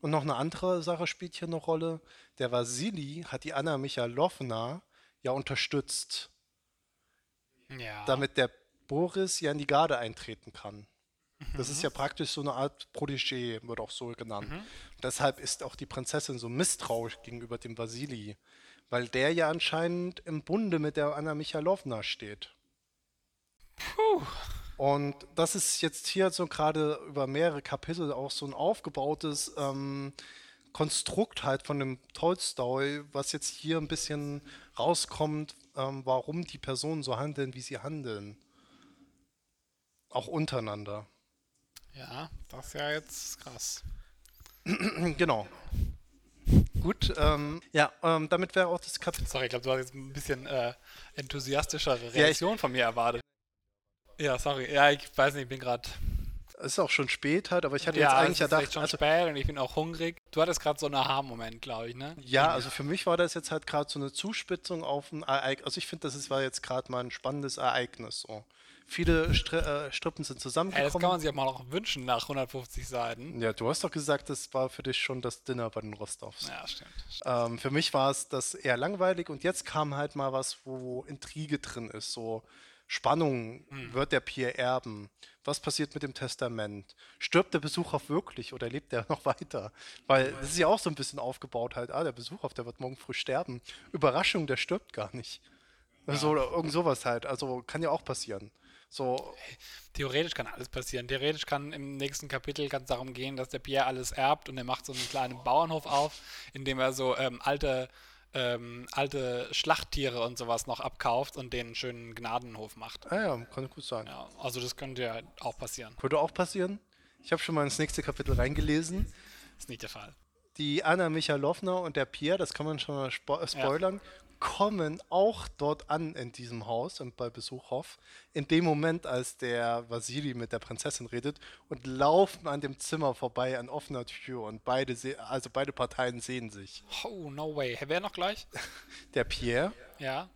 Und noch eine andere Sache spielt hier eine Rolle. Der Vasili hat die Anna Michalowna ja unterstützt, Ja. damit der Boris ja in die Garde eintreten kann. Das ist ja praktisch so eine Art Protégé, wird auch so genannt. Mhm. Deshalb ist auch die Prinzessin so misstrauisch gegenüber dem Vasili, weil der ja anscheinend im Bunde mit der Anna Michalowna steht. Und das ist jetzt hier so gerade über mehrere Kapitel auch so ein aufgebautes ähm, Konstrukt halt von dem Tolstoi, was jetzt hier ein bisschen rauskommt, ähm, warum die Personen so handeln, wie sie handeln. Auch untereinander. Ja, das ist ja jetzt krass. <clears throat> Genau. Gut, ähm, ja, ähm, damit wäre auch das Kapitel. Sorry, ich glaube, du hast jetzt ein bisschen äh, enthusiastischere ich- Reaktion von mir erwartet. Ja, sorry. Ja, ich weiß nicht, ich bin gerade. Es ist auch schon spät halt, aber ich hatte Ja, jetzt eigentlich es ist gedacht, schon also, spät und ich bin auch hungrig. Du hattest gerade so einen Aha-Moment, glaube ich, ne? ja, also für mich war das jetzt halt gerade so eine Zuspitzung auf ein Ereignis. Also ich finde, das ist, war jetzt gerade mal ein spannendes Ereignis. So. Viele Stri äh, Strippen sind Ey, das zusammengekommen. kann man sich auch mal auch wünschen nach 150 Seiten. ja, du hast doch gesagt, das war für dich schon das Dinner bei den Rostovs. Ja, stimmt. Ähm, für mich war es das eher langweilig und jetzt kam halt mal was, wo Intrige drin ist, so Spannung, Hm. wird der Pierre erben? Was passiert mit dem Testament? Stirbt der Besucher wirklich oder lebt er <laughs> noch weiter? Weil das ist ja auch so ein bisschen aufgebaut halt, ah, der Besucher, der wird morgen früh sterben. Überraschung, der stirbt gar nicht. So, oder irgend sowas halt, also kann ja auch passieren. So, Theoretisch kann alles passieren. Theoretisch kann im nächsten Kapitel ganz darum gehen, dass der Pierre alles erbt und er macht so einen kleinen Bauernhof auf, in dem er so ähm, alte, ähm, alte Schlachttiere und sowas noch abkauft und den schönen Gnadenhof macht. ah ja, kann gut sein. Ja, also das könnte ja auch passieren. Könnte auch passieren. Ich habe schon mal ins nächste Kapitel reingelesen. Ist nicht der Fall. die Anna Michalowna und der Pierre, das kann man schon mal spo spoilern, kommen auch dort an in diesem Haus und bei Besuchhof. In dem Moment, als der Vasili mit der Prinzessin redet und laufen an dem Zimmer vorbei an offener Tür und beide, also beide Parteien sehen sich. Oh, no way. Wer noch gleich? <laughs> Der Pierre Ja.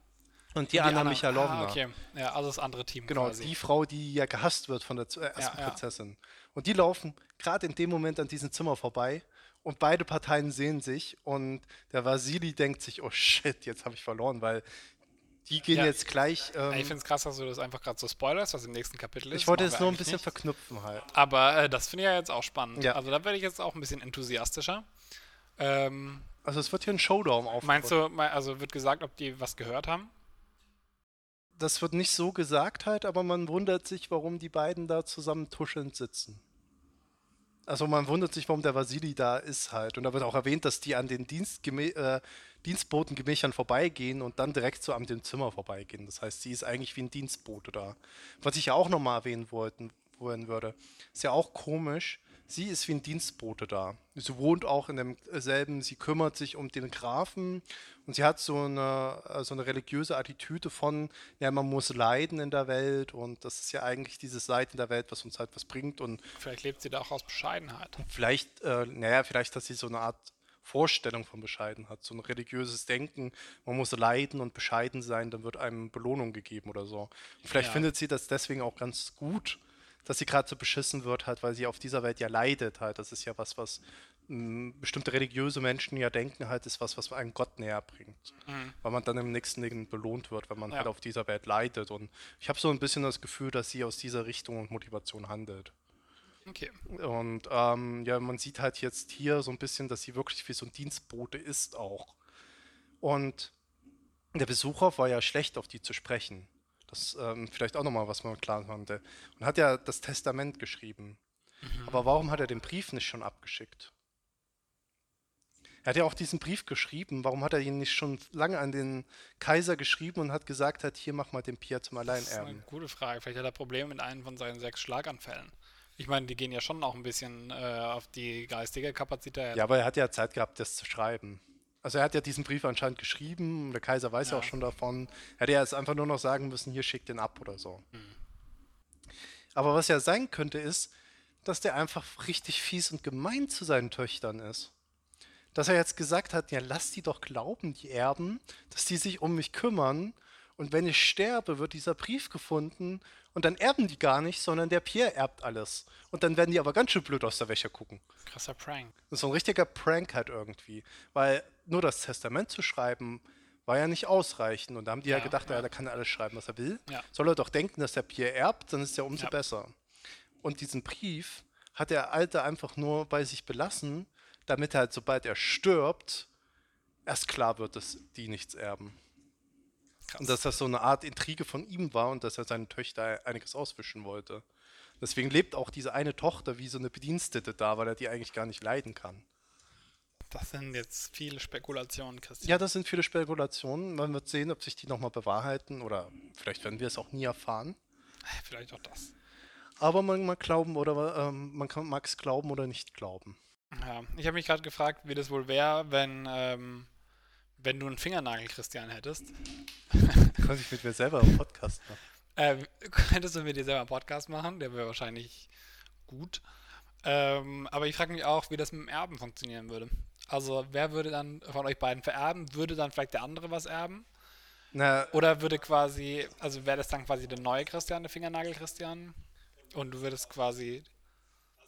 und die, Anna, Anna. Michalowna. Ah, okay. Ja, also das andere Team Genau, quasi. die Frau, die ja gehasst wird von der äh, ersten Ja, ja. Prinzessin. Und die laufen gerade in dem Moment an diesem Zimmer vorbei und beide Parteien sehen sich und der Vasili denkt sich, oh shit, jetzt habe ich verloren, weil die gehen Ja. jetzt gleich. Ähm, ich finde es krass, dass du das einfach gerade so spoilerst, was im nächsten Kapitel ist. ich wollte es nur ein bisschen nicht. verknüpfen halt. Aber äh, das finde ich ja jetzt auch spannend. Ja. Also da werde ich jetzt auch ein bisschen enthusiastischer. Ähm, Also es wird hier ein Showdown aufgebaut. meinst du, also wird gesagt, ob die was gehört haben? Das wird nicht so gesagt halt, aber man wundert sich, warum die beiden da zusammen tuschelnd sitzen. Also man wundert sich, warum der Vasili da ist halt. Und da wird auch erwähnt, dass die an den Dienstgemä äh, Dienstbotengemächern vorbeigehen und dann direkt so an dem Zimmer vorbeigehen. Das heißt, sie ist eigentlich wie ein Dienstbote da. Was ich ja auch nochmal erwähnen wollten, wollen würde, ist ja auch komisch. Sie ist wie ein Dienstbote da. Sie wohnt auch in demselben, sie kümmert sich um den Grafen und sie hat so eine, äh, so eine religiöse Attitüde von, ja, man muss leiden in der Welt und das ist ja eigentlich dieses Leid in der Welt, was uns halt was bringt und Vielleicht lebt sie da auch aus Bescheidenheit. vielleicht, äh, naja, vielleicht, dass sie so eine Art Vorstellung von Bescheidenheit, so ein religiöses Denken, man muss leiden und bescheiden sein, dann wird einem Belohnung gegeben oder so. Und vielleicht Ja. findet sie das deswegen auch ganz gut, dass sie gerade so beschissen wird, halt, weil sie auf dieser Welt ja leidet halt. Das ist ja was, was mh, bestimmte religiöse Menschen ja denken halt, ist was, was einen Gott näher bringt. Weil man dann im nächsten Leben belohnt wird, wenn man Ja. halt auf dieser Welt leidet. Und ich habe so ein bisschen das Gefühl, dass sie aus dieser Richtung und Motivation handelt. Okay. Und ähm, ja, man sieht halt jetzt hier so ein bisschen, dass sie wirklich wie so ein Dienstbote ist auch. Und der Besucher war ja schlecht, auf die zu sprechen. Das ähm, vielleicht auch nochmal, was man klar konnte. Und hat ja das Testament geschrieben. Aber warum hat er den Brief nicht schon abgeschickt? Er hat ja auch diesen Brief geschrieben. Warum hat er ihn nicht schon lange an den Kaiser geschrieben und hat gesagt, hat, hier mach mal den Pierre zum Das ist eine Alleinerben? gute Frage. Vielleicht hat er Probleme mit einem von seinen sechs Schlaganfällen. Ich meine, die gehen ja schon auch ein bisschen äh, auf die geistige Kapazität. Ja, aber er hat ja Zeit gehabt, das zu schreiben. Also er hat ja diesen Brief anscheinend geschrieben, der Kaiser weiß ja, Ja. auch schon davon. Er hätte ja jetzt einfach nur noch sagen müssen, hier schickt den ab oder so. Aber was ja sein könnte, ist, dass der einfach richtig fies und gemein zu seinen Töchtern ist. Dass er jetzt gesagt hat, ja, lass die doch glauben, die Erben, dass die sich um mich kümmern und wenn ich sterbe, wird dieser Brief gefunden und dann erben die gar nicht, sondern der Pierre erbt alles. Und dann werden die aber ganz schön blöd aus der Wäsche gucken. Krasser Prank. Das ist so ein richtiger Prank halt irgendwie. Weil nur das Testament zu schreiben, war ja nicht ausreichend. Und da haben die ja, Ja, gedacht, ja. ja, der kann alles schreiben, was er will. Ja. Soll er doch denken, dass der Pierre erbt, dann ist er umso Ja. besser. Und diesen Brief hat der Alte einfach nur bei sich belassen, damit er halt, sobald er stirbt, erst klar wird, dass die nichts erben. Krass. Und dass das so eine Art Intrige von ihm war und dass er seinen Töchter einiges auswischen wollte. Deswegen lebt auch diese eine Tochter wie so eine Bedienstete da, weil er die eigentlich gar nicht leiden kann. Das sind jetzt viele Spekulationen, Christian. Ja, das sind viele Spekulationen. Man wird sehen, ob sich die nochmal bewahrheiten oder vielleicht werden wir es auch nie erfahren. Vielleicht auch das. Aber man mag glauben oder ähm, man kann es glauben oder nicht glauben. Ja, ich habe mich gerade gefragt, wie das wohl wäre, wenn, ähm, wenn du einen Fingernagel, Christian, hättest. Kann ich mit mir selber einen Podcast machen. Ähm, <laughs> könntest du mit dir selber einen Podcast machen? Der wäre wahrscheinlich gut. Ähm, aber ich frage mich auch, wie das mit dem Erben funktionieren würde. Also, wer würde dann von euch beiden vererben? Würde dann vielleicht der andere was erben? Na, Oder würde quasi, also wäre das dann quasi der neue Christian, der Fingernagel Christian? Und du würdest quasi,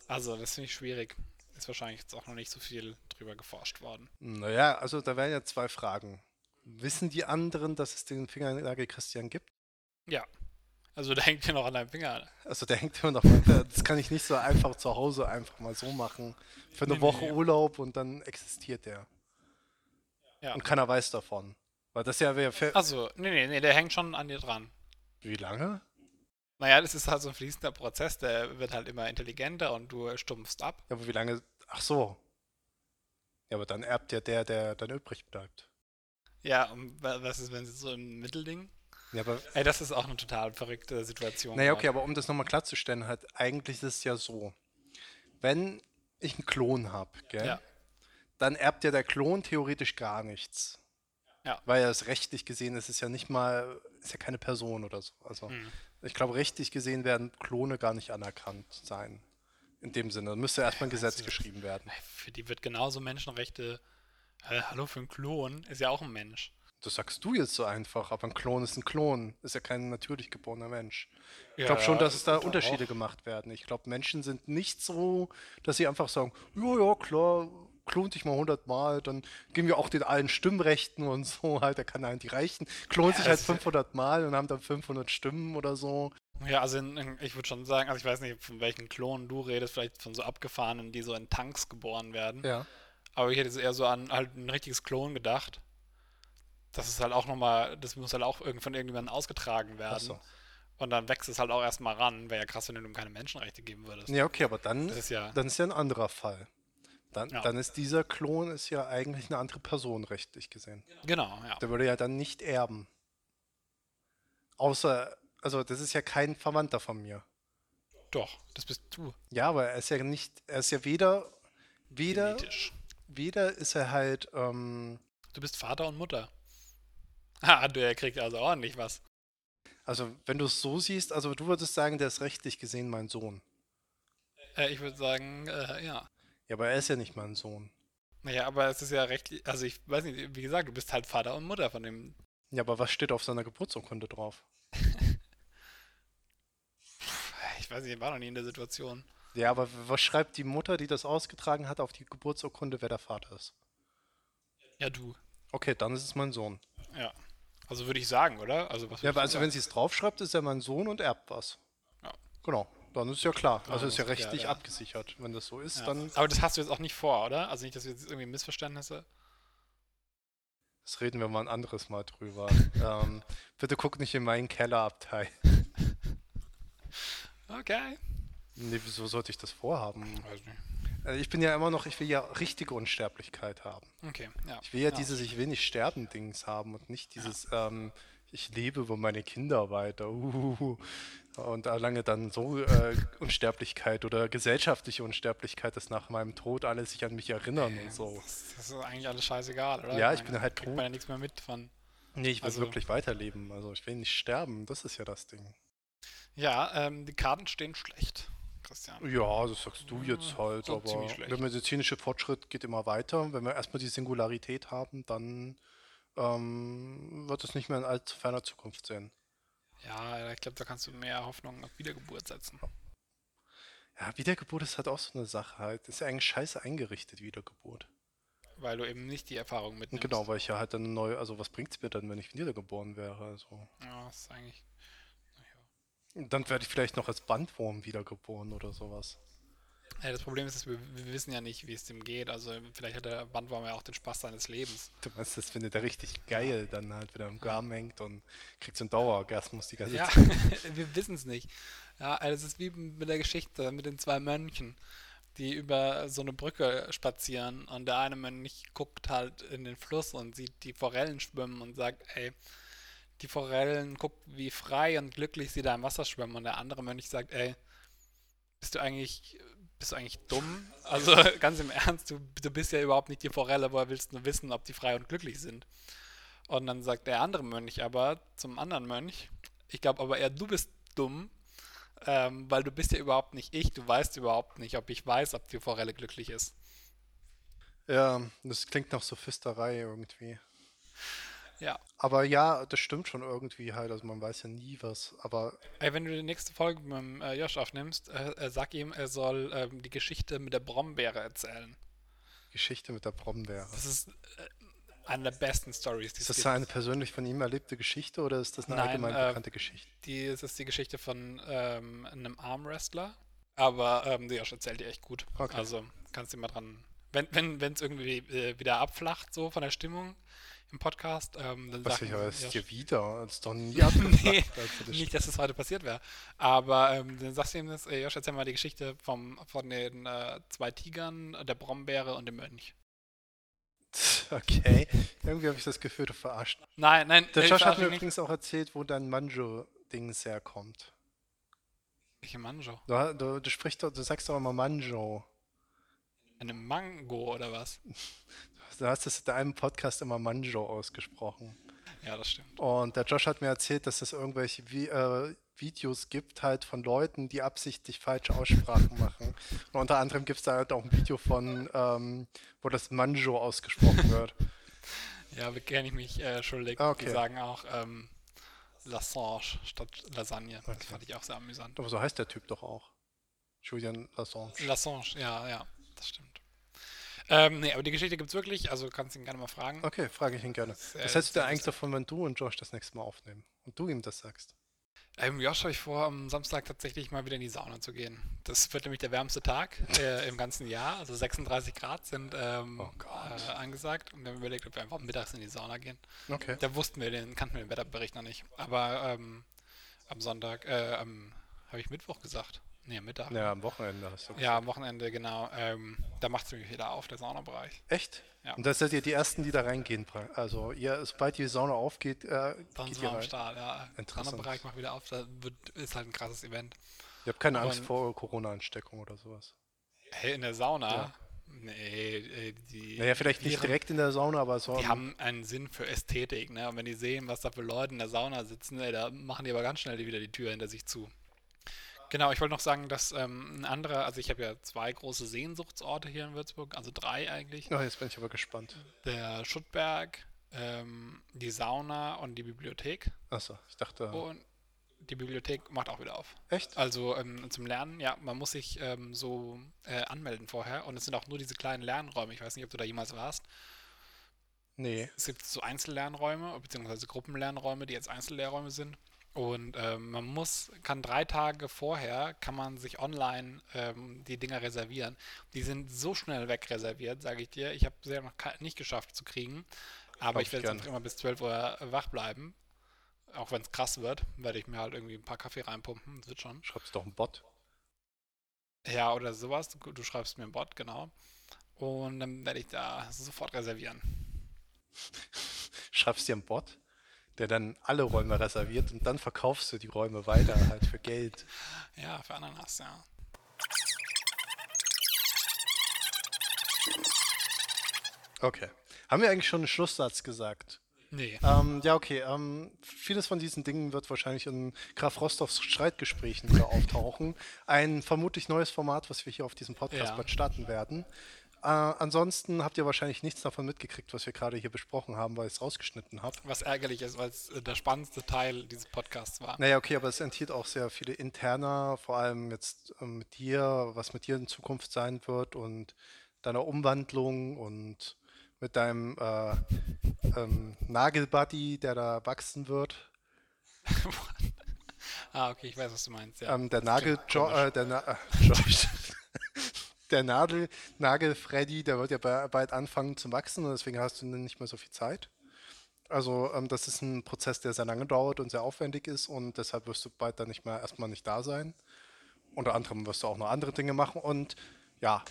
also das finde ich schwierig. Ist wahrscheinlich jetzt auch noch nicht so viel drüber geforscht worden. naja, also da wären ja zwei Fragen. Wissen die anderen, dass es den Fingernagel Christian gibt? Ja. Also <laughs> der hängt ja noch an deinem Finger. Also der hängt immer noch das kann ich nicht so einfach zu Hause einfach mal so machen. Für eine Nee, Woche nee. Urlaub und dann existiert der. Ja. Und keiner weiß davon. Weil das ja wäre. Also, nee, nee, nee, der hängt schon an dir dran. Wie lange? Naja, das ist halt so ein fließender Prozess, der wird halt immer intelligenter und du stumpfst ab. Ja, aber wie lange? Ach so. Ja, aber dann erbt ja der, der dann übrig bleibt. Ja, und wa- was ist, wenn es so ein Mittelding? Ja, aber. Ey, das ist auch eine total verrückte Situation. Naja, okay, aber um das nochmal klarzustellen, halt, eigentlich ist es ja so. Wenn ich einen Klon habe, gell? Ja. Dann erbt ja der Klon theoretisch gar nichts. Ja. Weil es rechtlich gesehen ist, es ja nicht mal, ist ja keine Person oder so. Also Hm. ich glaube, rechtlich gesehen werden Klone gar nicht anerkannt sein. In dem Sinne. Müsste erstmal ein Gesetz du- geschrieben werden. Für die wird genauso Menschenrechte. Äh, hallo, für einen Klon ist ja auch ein Mensch. Das sagst du jetzt so einfach, aber ein Klon ist ein Klon. Ist ja kein natürlich geborener Mensch. Ich Ja, glaube schon, dass es da. Unterschiede gemacht werden. Ich glaube, Menschen sind nicht so, dass sie einfach sagen, ja, ja, klar, klon dich mal 100 Mal, dann geben wir auch den allen Stimmrechten und so halt, da kann einen die reichen. Klont sich halt das ist ja- 500 Mal und haben dann 500 Stimmen oder so. Ja, also in, ich würde schon sagen, also ich weiß nicht, von welchen Klonen du redest, vielleicht von so abgefahrenen, die so in Tanks geboren werden. Ja. Aber ich hätte jetzt eher so an halt ein richtiges Klon gedacht. Das ist halt auch nochmal, das muss halt auch irgend von irgendjemandem ausgetragen werden. so. Und dann wächst es halt auch erstmal ran. Wäre ja krass, wenn du ihm keine Menschenrechte geben würdest. Ja, okay, aber dann, Das ist ja- dann ist ja ein anderer Fall. Dann, Ja. dann ist dieser Klon ist ja eigentlich eine andere Person rechtlich gesehen. Genau, ja. Der würde ja dann nicht erben. Außer, also das ist ja kein Verwandter von mir. Doch, das bist du. Ja, aber er ist ja nicht, er ist ja weder, weder, Genetisch. weder ist er halt, ähm, Du bist Vater und Mutter. <laughs> Ah, der kriegt also ordentlich was. also wenn du es so siehst, also du würdest sagen, der ist rechtlich gesehen mein Sohn. Äh, ich würde sagen, äh, ja. Ja, aber er ist ja nicht mein Sohn. Naja, aber es ist ja rechtlich, also ich weiß nicht, wie gesagt, du bist halt Vater und Mutter von dem. Ja, aber was steht auf seiner Geburtsurkunde drauf? <laughs> Ich weiß nicht, ich war noch nie in der Situation. Ja, aber was schreibt die Mutter, die das ausgetragen hat, auf die Geburtsurkunde, wer der Vater ist? Ja, du. Okay, dann ist es mein Sohn. Ja. Also würde ich sagen, oder? Also was Ja, aber also sagen? wenn sie es draufschreibt, ist er mein Sohn und erbt was. Ja. Genau, dann ist ja klar. Also ist ja ist ja rechtlich der- abgesichert. Wenn das so ist, Ja. dann Aber das hast du jetzt auch nicht vor, oder? Also nicht, dass wir jetzt irgendwie Missverständnisse. das reden wir mal ein anderes Mal drüber. <laughs> ähm, bitte guck nicht in meinen Kellerabteil. Okay. Nee, wieso sollte ich das vorhaben? Weiß nicht. Also ich bin ja immer noch, ich will ja richtige Unsterblichkeit haben. Okay, ja. Ich will ja, dieses Ich will nicht sterben Dings haben und nicht dieses ähm, Ich lebe über meine Kinder weiter. Uhuhu. Und erlange dann so äh, Unsterblichkeit oder gesellschaftliche Unsterblichkeit, dass nach meinem Tod alle sich an mich erinnern und so. Das, das ist eigentlich alles scheißegal, oder? Ja, ich bin halt kriegt tot. man ja nichts mehr mit von. Nee, ich will Also- wirklich weiterleben. Also ich will nicht sterben, das ist ja das Ding. Ja, ähm, die Karten stehen schlecht, Christian. Ja, das sagst du jetzt halt, so aber der medizinische Fortschritt geht immer weiter. Wenn wir erstmal die Singularität haben, dann ähm, wird es nicht mehr in allzu ferner Zukunft sein. Ja, ich glaube, da kannst du mehr Hoffnung auf Wiedergeburt setzen. Ja, Wiedergeburt ist halt auch so eine Sache halt. Ist ja eigentlich scheiße eingerichtet, Wiedergeburt. Weil du eben nicht die Erfahrung mitnimmst. genau, weil ich ja halt dann neu, also was bringt's mir dann, wenn ich wiedergeboren wäre? Also, Ja, das ist eigentlich. Naja. Dann werde ich vielleicht noch als Bandwurm wiedergeboren oder sowas. Ja, das Problem ist, wir, wir wissen ja nicht, wie es dem geht. Also vielleicht hat der Bandwurm ja auch den Spaß seines Lebens. Du meinst, das findet er richtig geil, dann halt wieder im Garm hängt und kriegt so einen Dauerorgasmus die ganze Ja, <laughs> wir wissen es nicht. Ja, also es ist wie mit der Geschichte mit den zwei Mönchen, die über so eine Brücke spazieren und der eine Mönch guckt halt in den Fluss und sieht die Forellen schwimmen und sagt, ey, die Forellen guckt, wie frei und glücklich sie da im Wasser schwimmen und der andere Mönch sagt, ey, bist du eigentlich, bist du eigentlich dumm? Also <laughs> ganz im Ernst, du, du bist ja überhaupt nicht die Forelle, woher willst du nur wissen, ob die frei und glücklich sind? Und dann sagt der andere Mönch aber zum anderen Mönch, ich glaube aber eher, du bist dumm, ähm, weil du bist ja überhaupt nicht ich, du weißt überhaupt nicht, ob ich weiß, ob die Forelle glücklich ist. Ja, das klingt nach Sophisterei irgendwie. Ja. Aber ja, das stimmt schon irgendwie halt. Also man weiß ja nie was. Aber Ey, wenn du die nächste Folge mit dem, äh, Josh aufnimmst, äh, äh, sag ihm, er soll ähm, die Geschichte mit der Brombeere erzählen. Geschichte mit der Brombeere. Das ist äh, eine der besten Stories, die Ist das gibt. eine persönlich von ihm erlebte Geschichte oder ist das eine Nein, allgemein äh, bekannte Geschichte? Die, es ist die Geschichte von ähm, einem Armwrestler, aber ähm, Josh erzählt die echt gut. Okay. Also kannst du mal dran. Wenn es wenn, irgendwie äh, wieder abflacht, so von der Stimmung im Podcast, ähm, dann Was ich aber Josh- dir wieder. <laughs> Das ist doch nie nee, nicht, dass es heute passiert wäre. Aber ähm, dann sagst du ihm das, äh, Josh, erzähl mal die Geschichte vom, von den äh, zwei Tigern, der Brombeere und dem Mönch. <laughs> Okay. Irgendwie habe ich das Gefühl, du verarscht. Nein, nein, Der Josh hat mir nicht. übrigens auch erzählt, wo dein Manjo-Dings herkommt. Welche Manjo? Du, du, du sprichst doch, du sagst doch immer Manjo. Eine Mango oder was? <laughs> Du hast es in deinem Podcast immer Manjo ausgesprochen. Ja, das stimmt. Und der Josh hat mir erzählt, dass es irgendwelche Vi äh, Videos gibt halt von Leuten, die absichtlich falsche Aussprachen machen. Und unter anderem gibt es da halt auch ein Video von, ähm, wo das Manjo ausgesprochen wird. <laughs> Ja, bekenne ich mich äh, schuldig. Ah, okay. Die sagen auch ähm, Lassange statt Lasagne. Das Okay. fand ich auch sehr amüsant. Aber so heißt der Typ doch auch. Julian Assange. Lassange, ja, ja, das stimmt. Ähm, nee, aber die Geschichte gibt es wirklich, also kannst ihn gerne mal fragen. Okay, frage ich ihn gerne. Das äh, Was hältst du denn sehr eigentlich davon, wenn du und Josh das nächste Mal aufnehmen? Und du ihm das sagst? Ähm, Josh habe ich vor, am Samstag tatsächlich mal wieder in die Sauna zu gehen. Das wird nämlich der wärmste Tag <laughs> äh, im ganzen Jahr. Also 36 Grad sind ähm, Oh äh, angesagt. Und wir haben überlegt, ob wir einfach mittags in die Sauna gehen. Okay. Da wussten wir den, kannten wir den Wetterbericht noch nicht. Aber ähm, am Sonntag, äh, habe ich Mittwoch gesagt? Nee, am Mittag. Ja, am Wochenende hast du Ja, am Wochenende, genau. Ähm, da macht es nämlich wieder auf, der Saunabereich. Echt? Ja. Und da seid ihr die Ersten, die da reingehen. Also, ihr, sobald die Sauna aufgeht, äh, Dann geht sind wir am. Start, ja. Saunabereich macht wieder auf, da wird, ist halt ein krasses Event. Ihr habt keine Angst Und- vor Corona-Ansteckung oder sowas. Hey, in der Sauna? Ja. Nee, äh, die. Naja, vielleicht nicht Viren- direkt in der Sauna, aber so. Die haben einen Sinn für Ästhetik, ne? Und wenn die sehen, was da für Leute in der Sauna sitzen, ey, da machen die aber ganz schnell wieder die Tür hinter sich zu. Genau, ich wollte noch sagen, dass ähm, ein anderer, also ich habe ja zwei große Sehnsuchtsorte hier in Würzburg, also drei eigentlich. Oh, jetzt bin ich aber gespannt. Der Schuttberg, ähm, die Sauna und die Bibliothek. Achso, ich dachte. Und die Bibliothek macht auch wieder auf. Echt? Also ähm, zum Lernen, ja, man muss sich ähm, so äh, anmelden vorher und es sind auch nur diese kleinen Lernräume. Ich weiß nicht, ob du da jemals warst. Nee. Es gibt so Einzellernräume, beziehungsweise Gruppenlernräume, die jetzt Einzellehrräume sind. Und ähm, man muss, kann drei Tage vorher, kann man sich online ähm, die Dinger reservieren. Die sind so schnell wegreserviert, sage ich dir. Ich habe sie ja noch nicht geschafft zu kriegen. Aber Glaub ich werde jetzt immer bis 12 Uhr wach bleiben. Auch wenn es krass wird, werde ich mir halt irgendwie ein paar Kaffee reinpumpen. Das wird schon. Schreibst doch einen Bot. Ja, oder sowas. Du, du schreibst mir ein Bot, genau. Und dann werde ich da sofort reservieren. <laughs> Schreibst dir einen Bot, der dann alle Räume reserviert und dann verkaufst du die Räume weiter halt für Geld. Ja, für Ananas, ja. Okay. Haben wir eigentlich schon einen Schlusssatz gesagt? Nee. Ähm, ja, okay. Ähm, vieles von diesen Dingen wird wahrscheinlich in Graf Rostovs Streitgesprächen wieder auftauchen. Ein vermutlich neues Format, was wir hier auf diesem Podcast Ja. bald starten werden. Äh, ansonsten habt ihr wahrscheinlich nichts davon mitgekriegt, was wir gerade hier besprochen haben, weil ich es rausgeschnitten habe. Was ärgerlich ist, weil es äh, der spannendste Teil dieses Podcasts war. Naja, okay, aber es enthielt auch sehr viele interner, vor allem jetzt ähm, mit dir, was mit dir in Zukunft sein wird und deiner Umwandlung und mit deinem äh, ähm, Nagelbuddy, der da wachsen wird. <laughs> Ah, okay, ich weiß, was du meinst. Ja. Ähm, der Nagel, jo äh, der Na äh. <laughs> der Nadel, Nagel Freddy, der wird ja ba- bald anfangen zu wachsen und deswegen hast du nicht mehr so viel Zeit. Also ähm, das ist ein Prozess, der sehr lange dauert und sehr aufwendig ist und deshalb wirst du bald dann nicht mehr erstmal nicht da sein. Unter anderem wirst du auch noch andere Dinge machen und ja,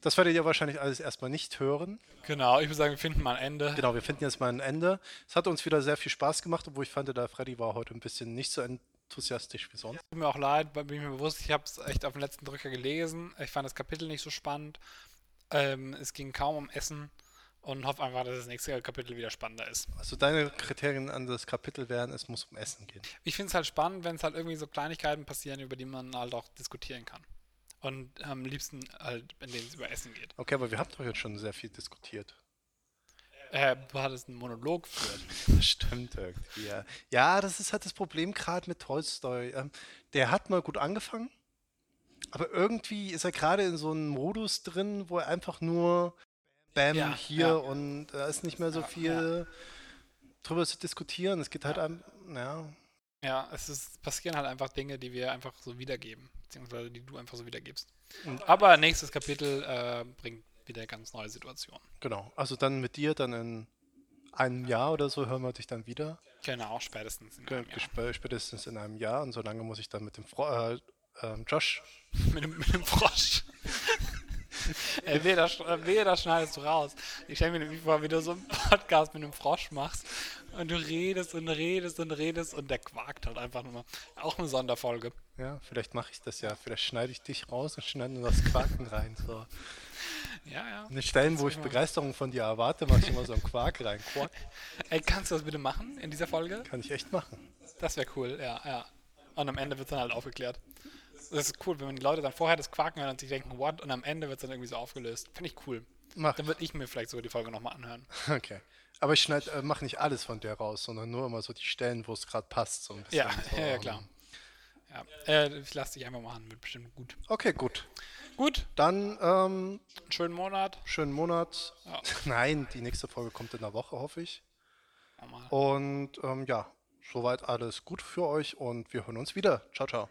das werdet ihr wahrscheinlich alles erstmal nicht hören. Genau, ich würde sagen, wir finden mal ein Ende. Genau, wir finden jetzt mal ein Ende. Es hat uns wieder sehr viel Spaß gemacht, obwohl ich fand, der Freddy war heute ein bisschen nicht so enthusiastisch wie sonst. Tut mir auch leid, bin ich mir bewusst, ich habe es echt auf den letzten Drücker gelesen. Ich fand das Kapitel nicht so spannend. Ähm, es ging kaum um Essen und hoffe einfach, dass das nächste Kapitel wieder spannender ist. Also deine Kriterien an das Kapitel wären, es muss um Essen gehen. Ich finde es halt spannend, wenn es halt irgendwie so Kleinigkeiten passieren, über die man halt auch diskutieren kann. Und am liebsten halt, in denen es über Essen geht. Okay, aber wir haben doch jetzt schon sehr viel diskutiert. Äh, du hattest einen Monolog geführt. Das <laughs> stimmt irgendwie. Ja, ja das ist halt das Problem gerade mit Tolstoy. Ähm, der hat mal gut angefangen, aber irgendwie ist er gerade in so einem Modus drin, wo er einfach nur Bam Ja, hier ja. und da ist nicht mehr so viel drüber zu diskutieren. Es geht halt einem, ja, Ja, es ist, passieren halt einfach Dinge, die wir einfach so wiedergeben, beziehungsweise die du einfach so wiedergibst. Und- Aber nächstes Kapitel äh, bringt wieder ganz neue Situationen. genau. Also dann mit dir, dann in einem Jahr oder so hören wir dich dann wieder. Genau, spätestens in einem Jahr. Spätestens in einem Jahr und so lange muss ich dann mit dem Fro äh, ähm, Josh <laughs> mit, dem, mit dem Frosch. <laughs> Ey, das, sch- wehe, das schneidest du raus. Ich stelle mir nämlich vor, wie du so einen Podcast mit einem Frosch machst und du redest und redest und redest und der quakt halt einfach nur. Auch eine Sonderfolge. Ja, vielleicht mache ich das ja. Vielleicht schneide ich dich raus und schneide nur das Quaken rein. So. <laughs> Ja, ja. In den Stellen, wo ich Begeisterung von dir erwarte, mache ich immer so einen Quark rein. Quark <laughs> Ey, kannst du das bitte machen in dieser Folge? kann ich echt machen. Das wäre cool, ja, ja. Und am Ende wird es dann halt aufgeklärt. Das ist cool, wenn die Leute dann vorher das Quaken hören und sich denken, what? Und am Ende wird es dann irgendwie so aufgelöst. Finde ich cool. Mach. Dann würde ich mir vielleicht sogar die Folge nochmal anhören. <laughs> Okay. Aber ich schneid, äh, mache nicht alles von dir raus, sondern nur immer so die Stellen, wo es gerade passt. So ein bisschen. Ja, so. <laughs> ja, ja, klar. Ja, äh, ich lasse dich einfach machen, wird bestimmt gut. Okay, gut. Gut, Dann ähm, schönen Monat. schönen Monat. Ja. <laughs> Nein, die nächste Folge kommt in der Woche, hoffe ich. Nochmal. Und ähm, ja, soweit alles gut für euch und wir hören uns wieder. Ciao, ciao.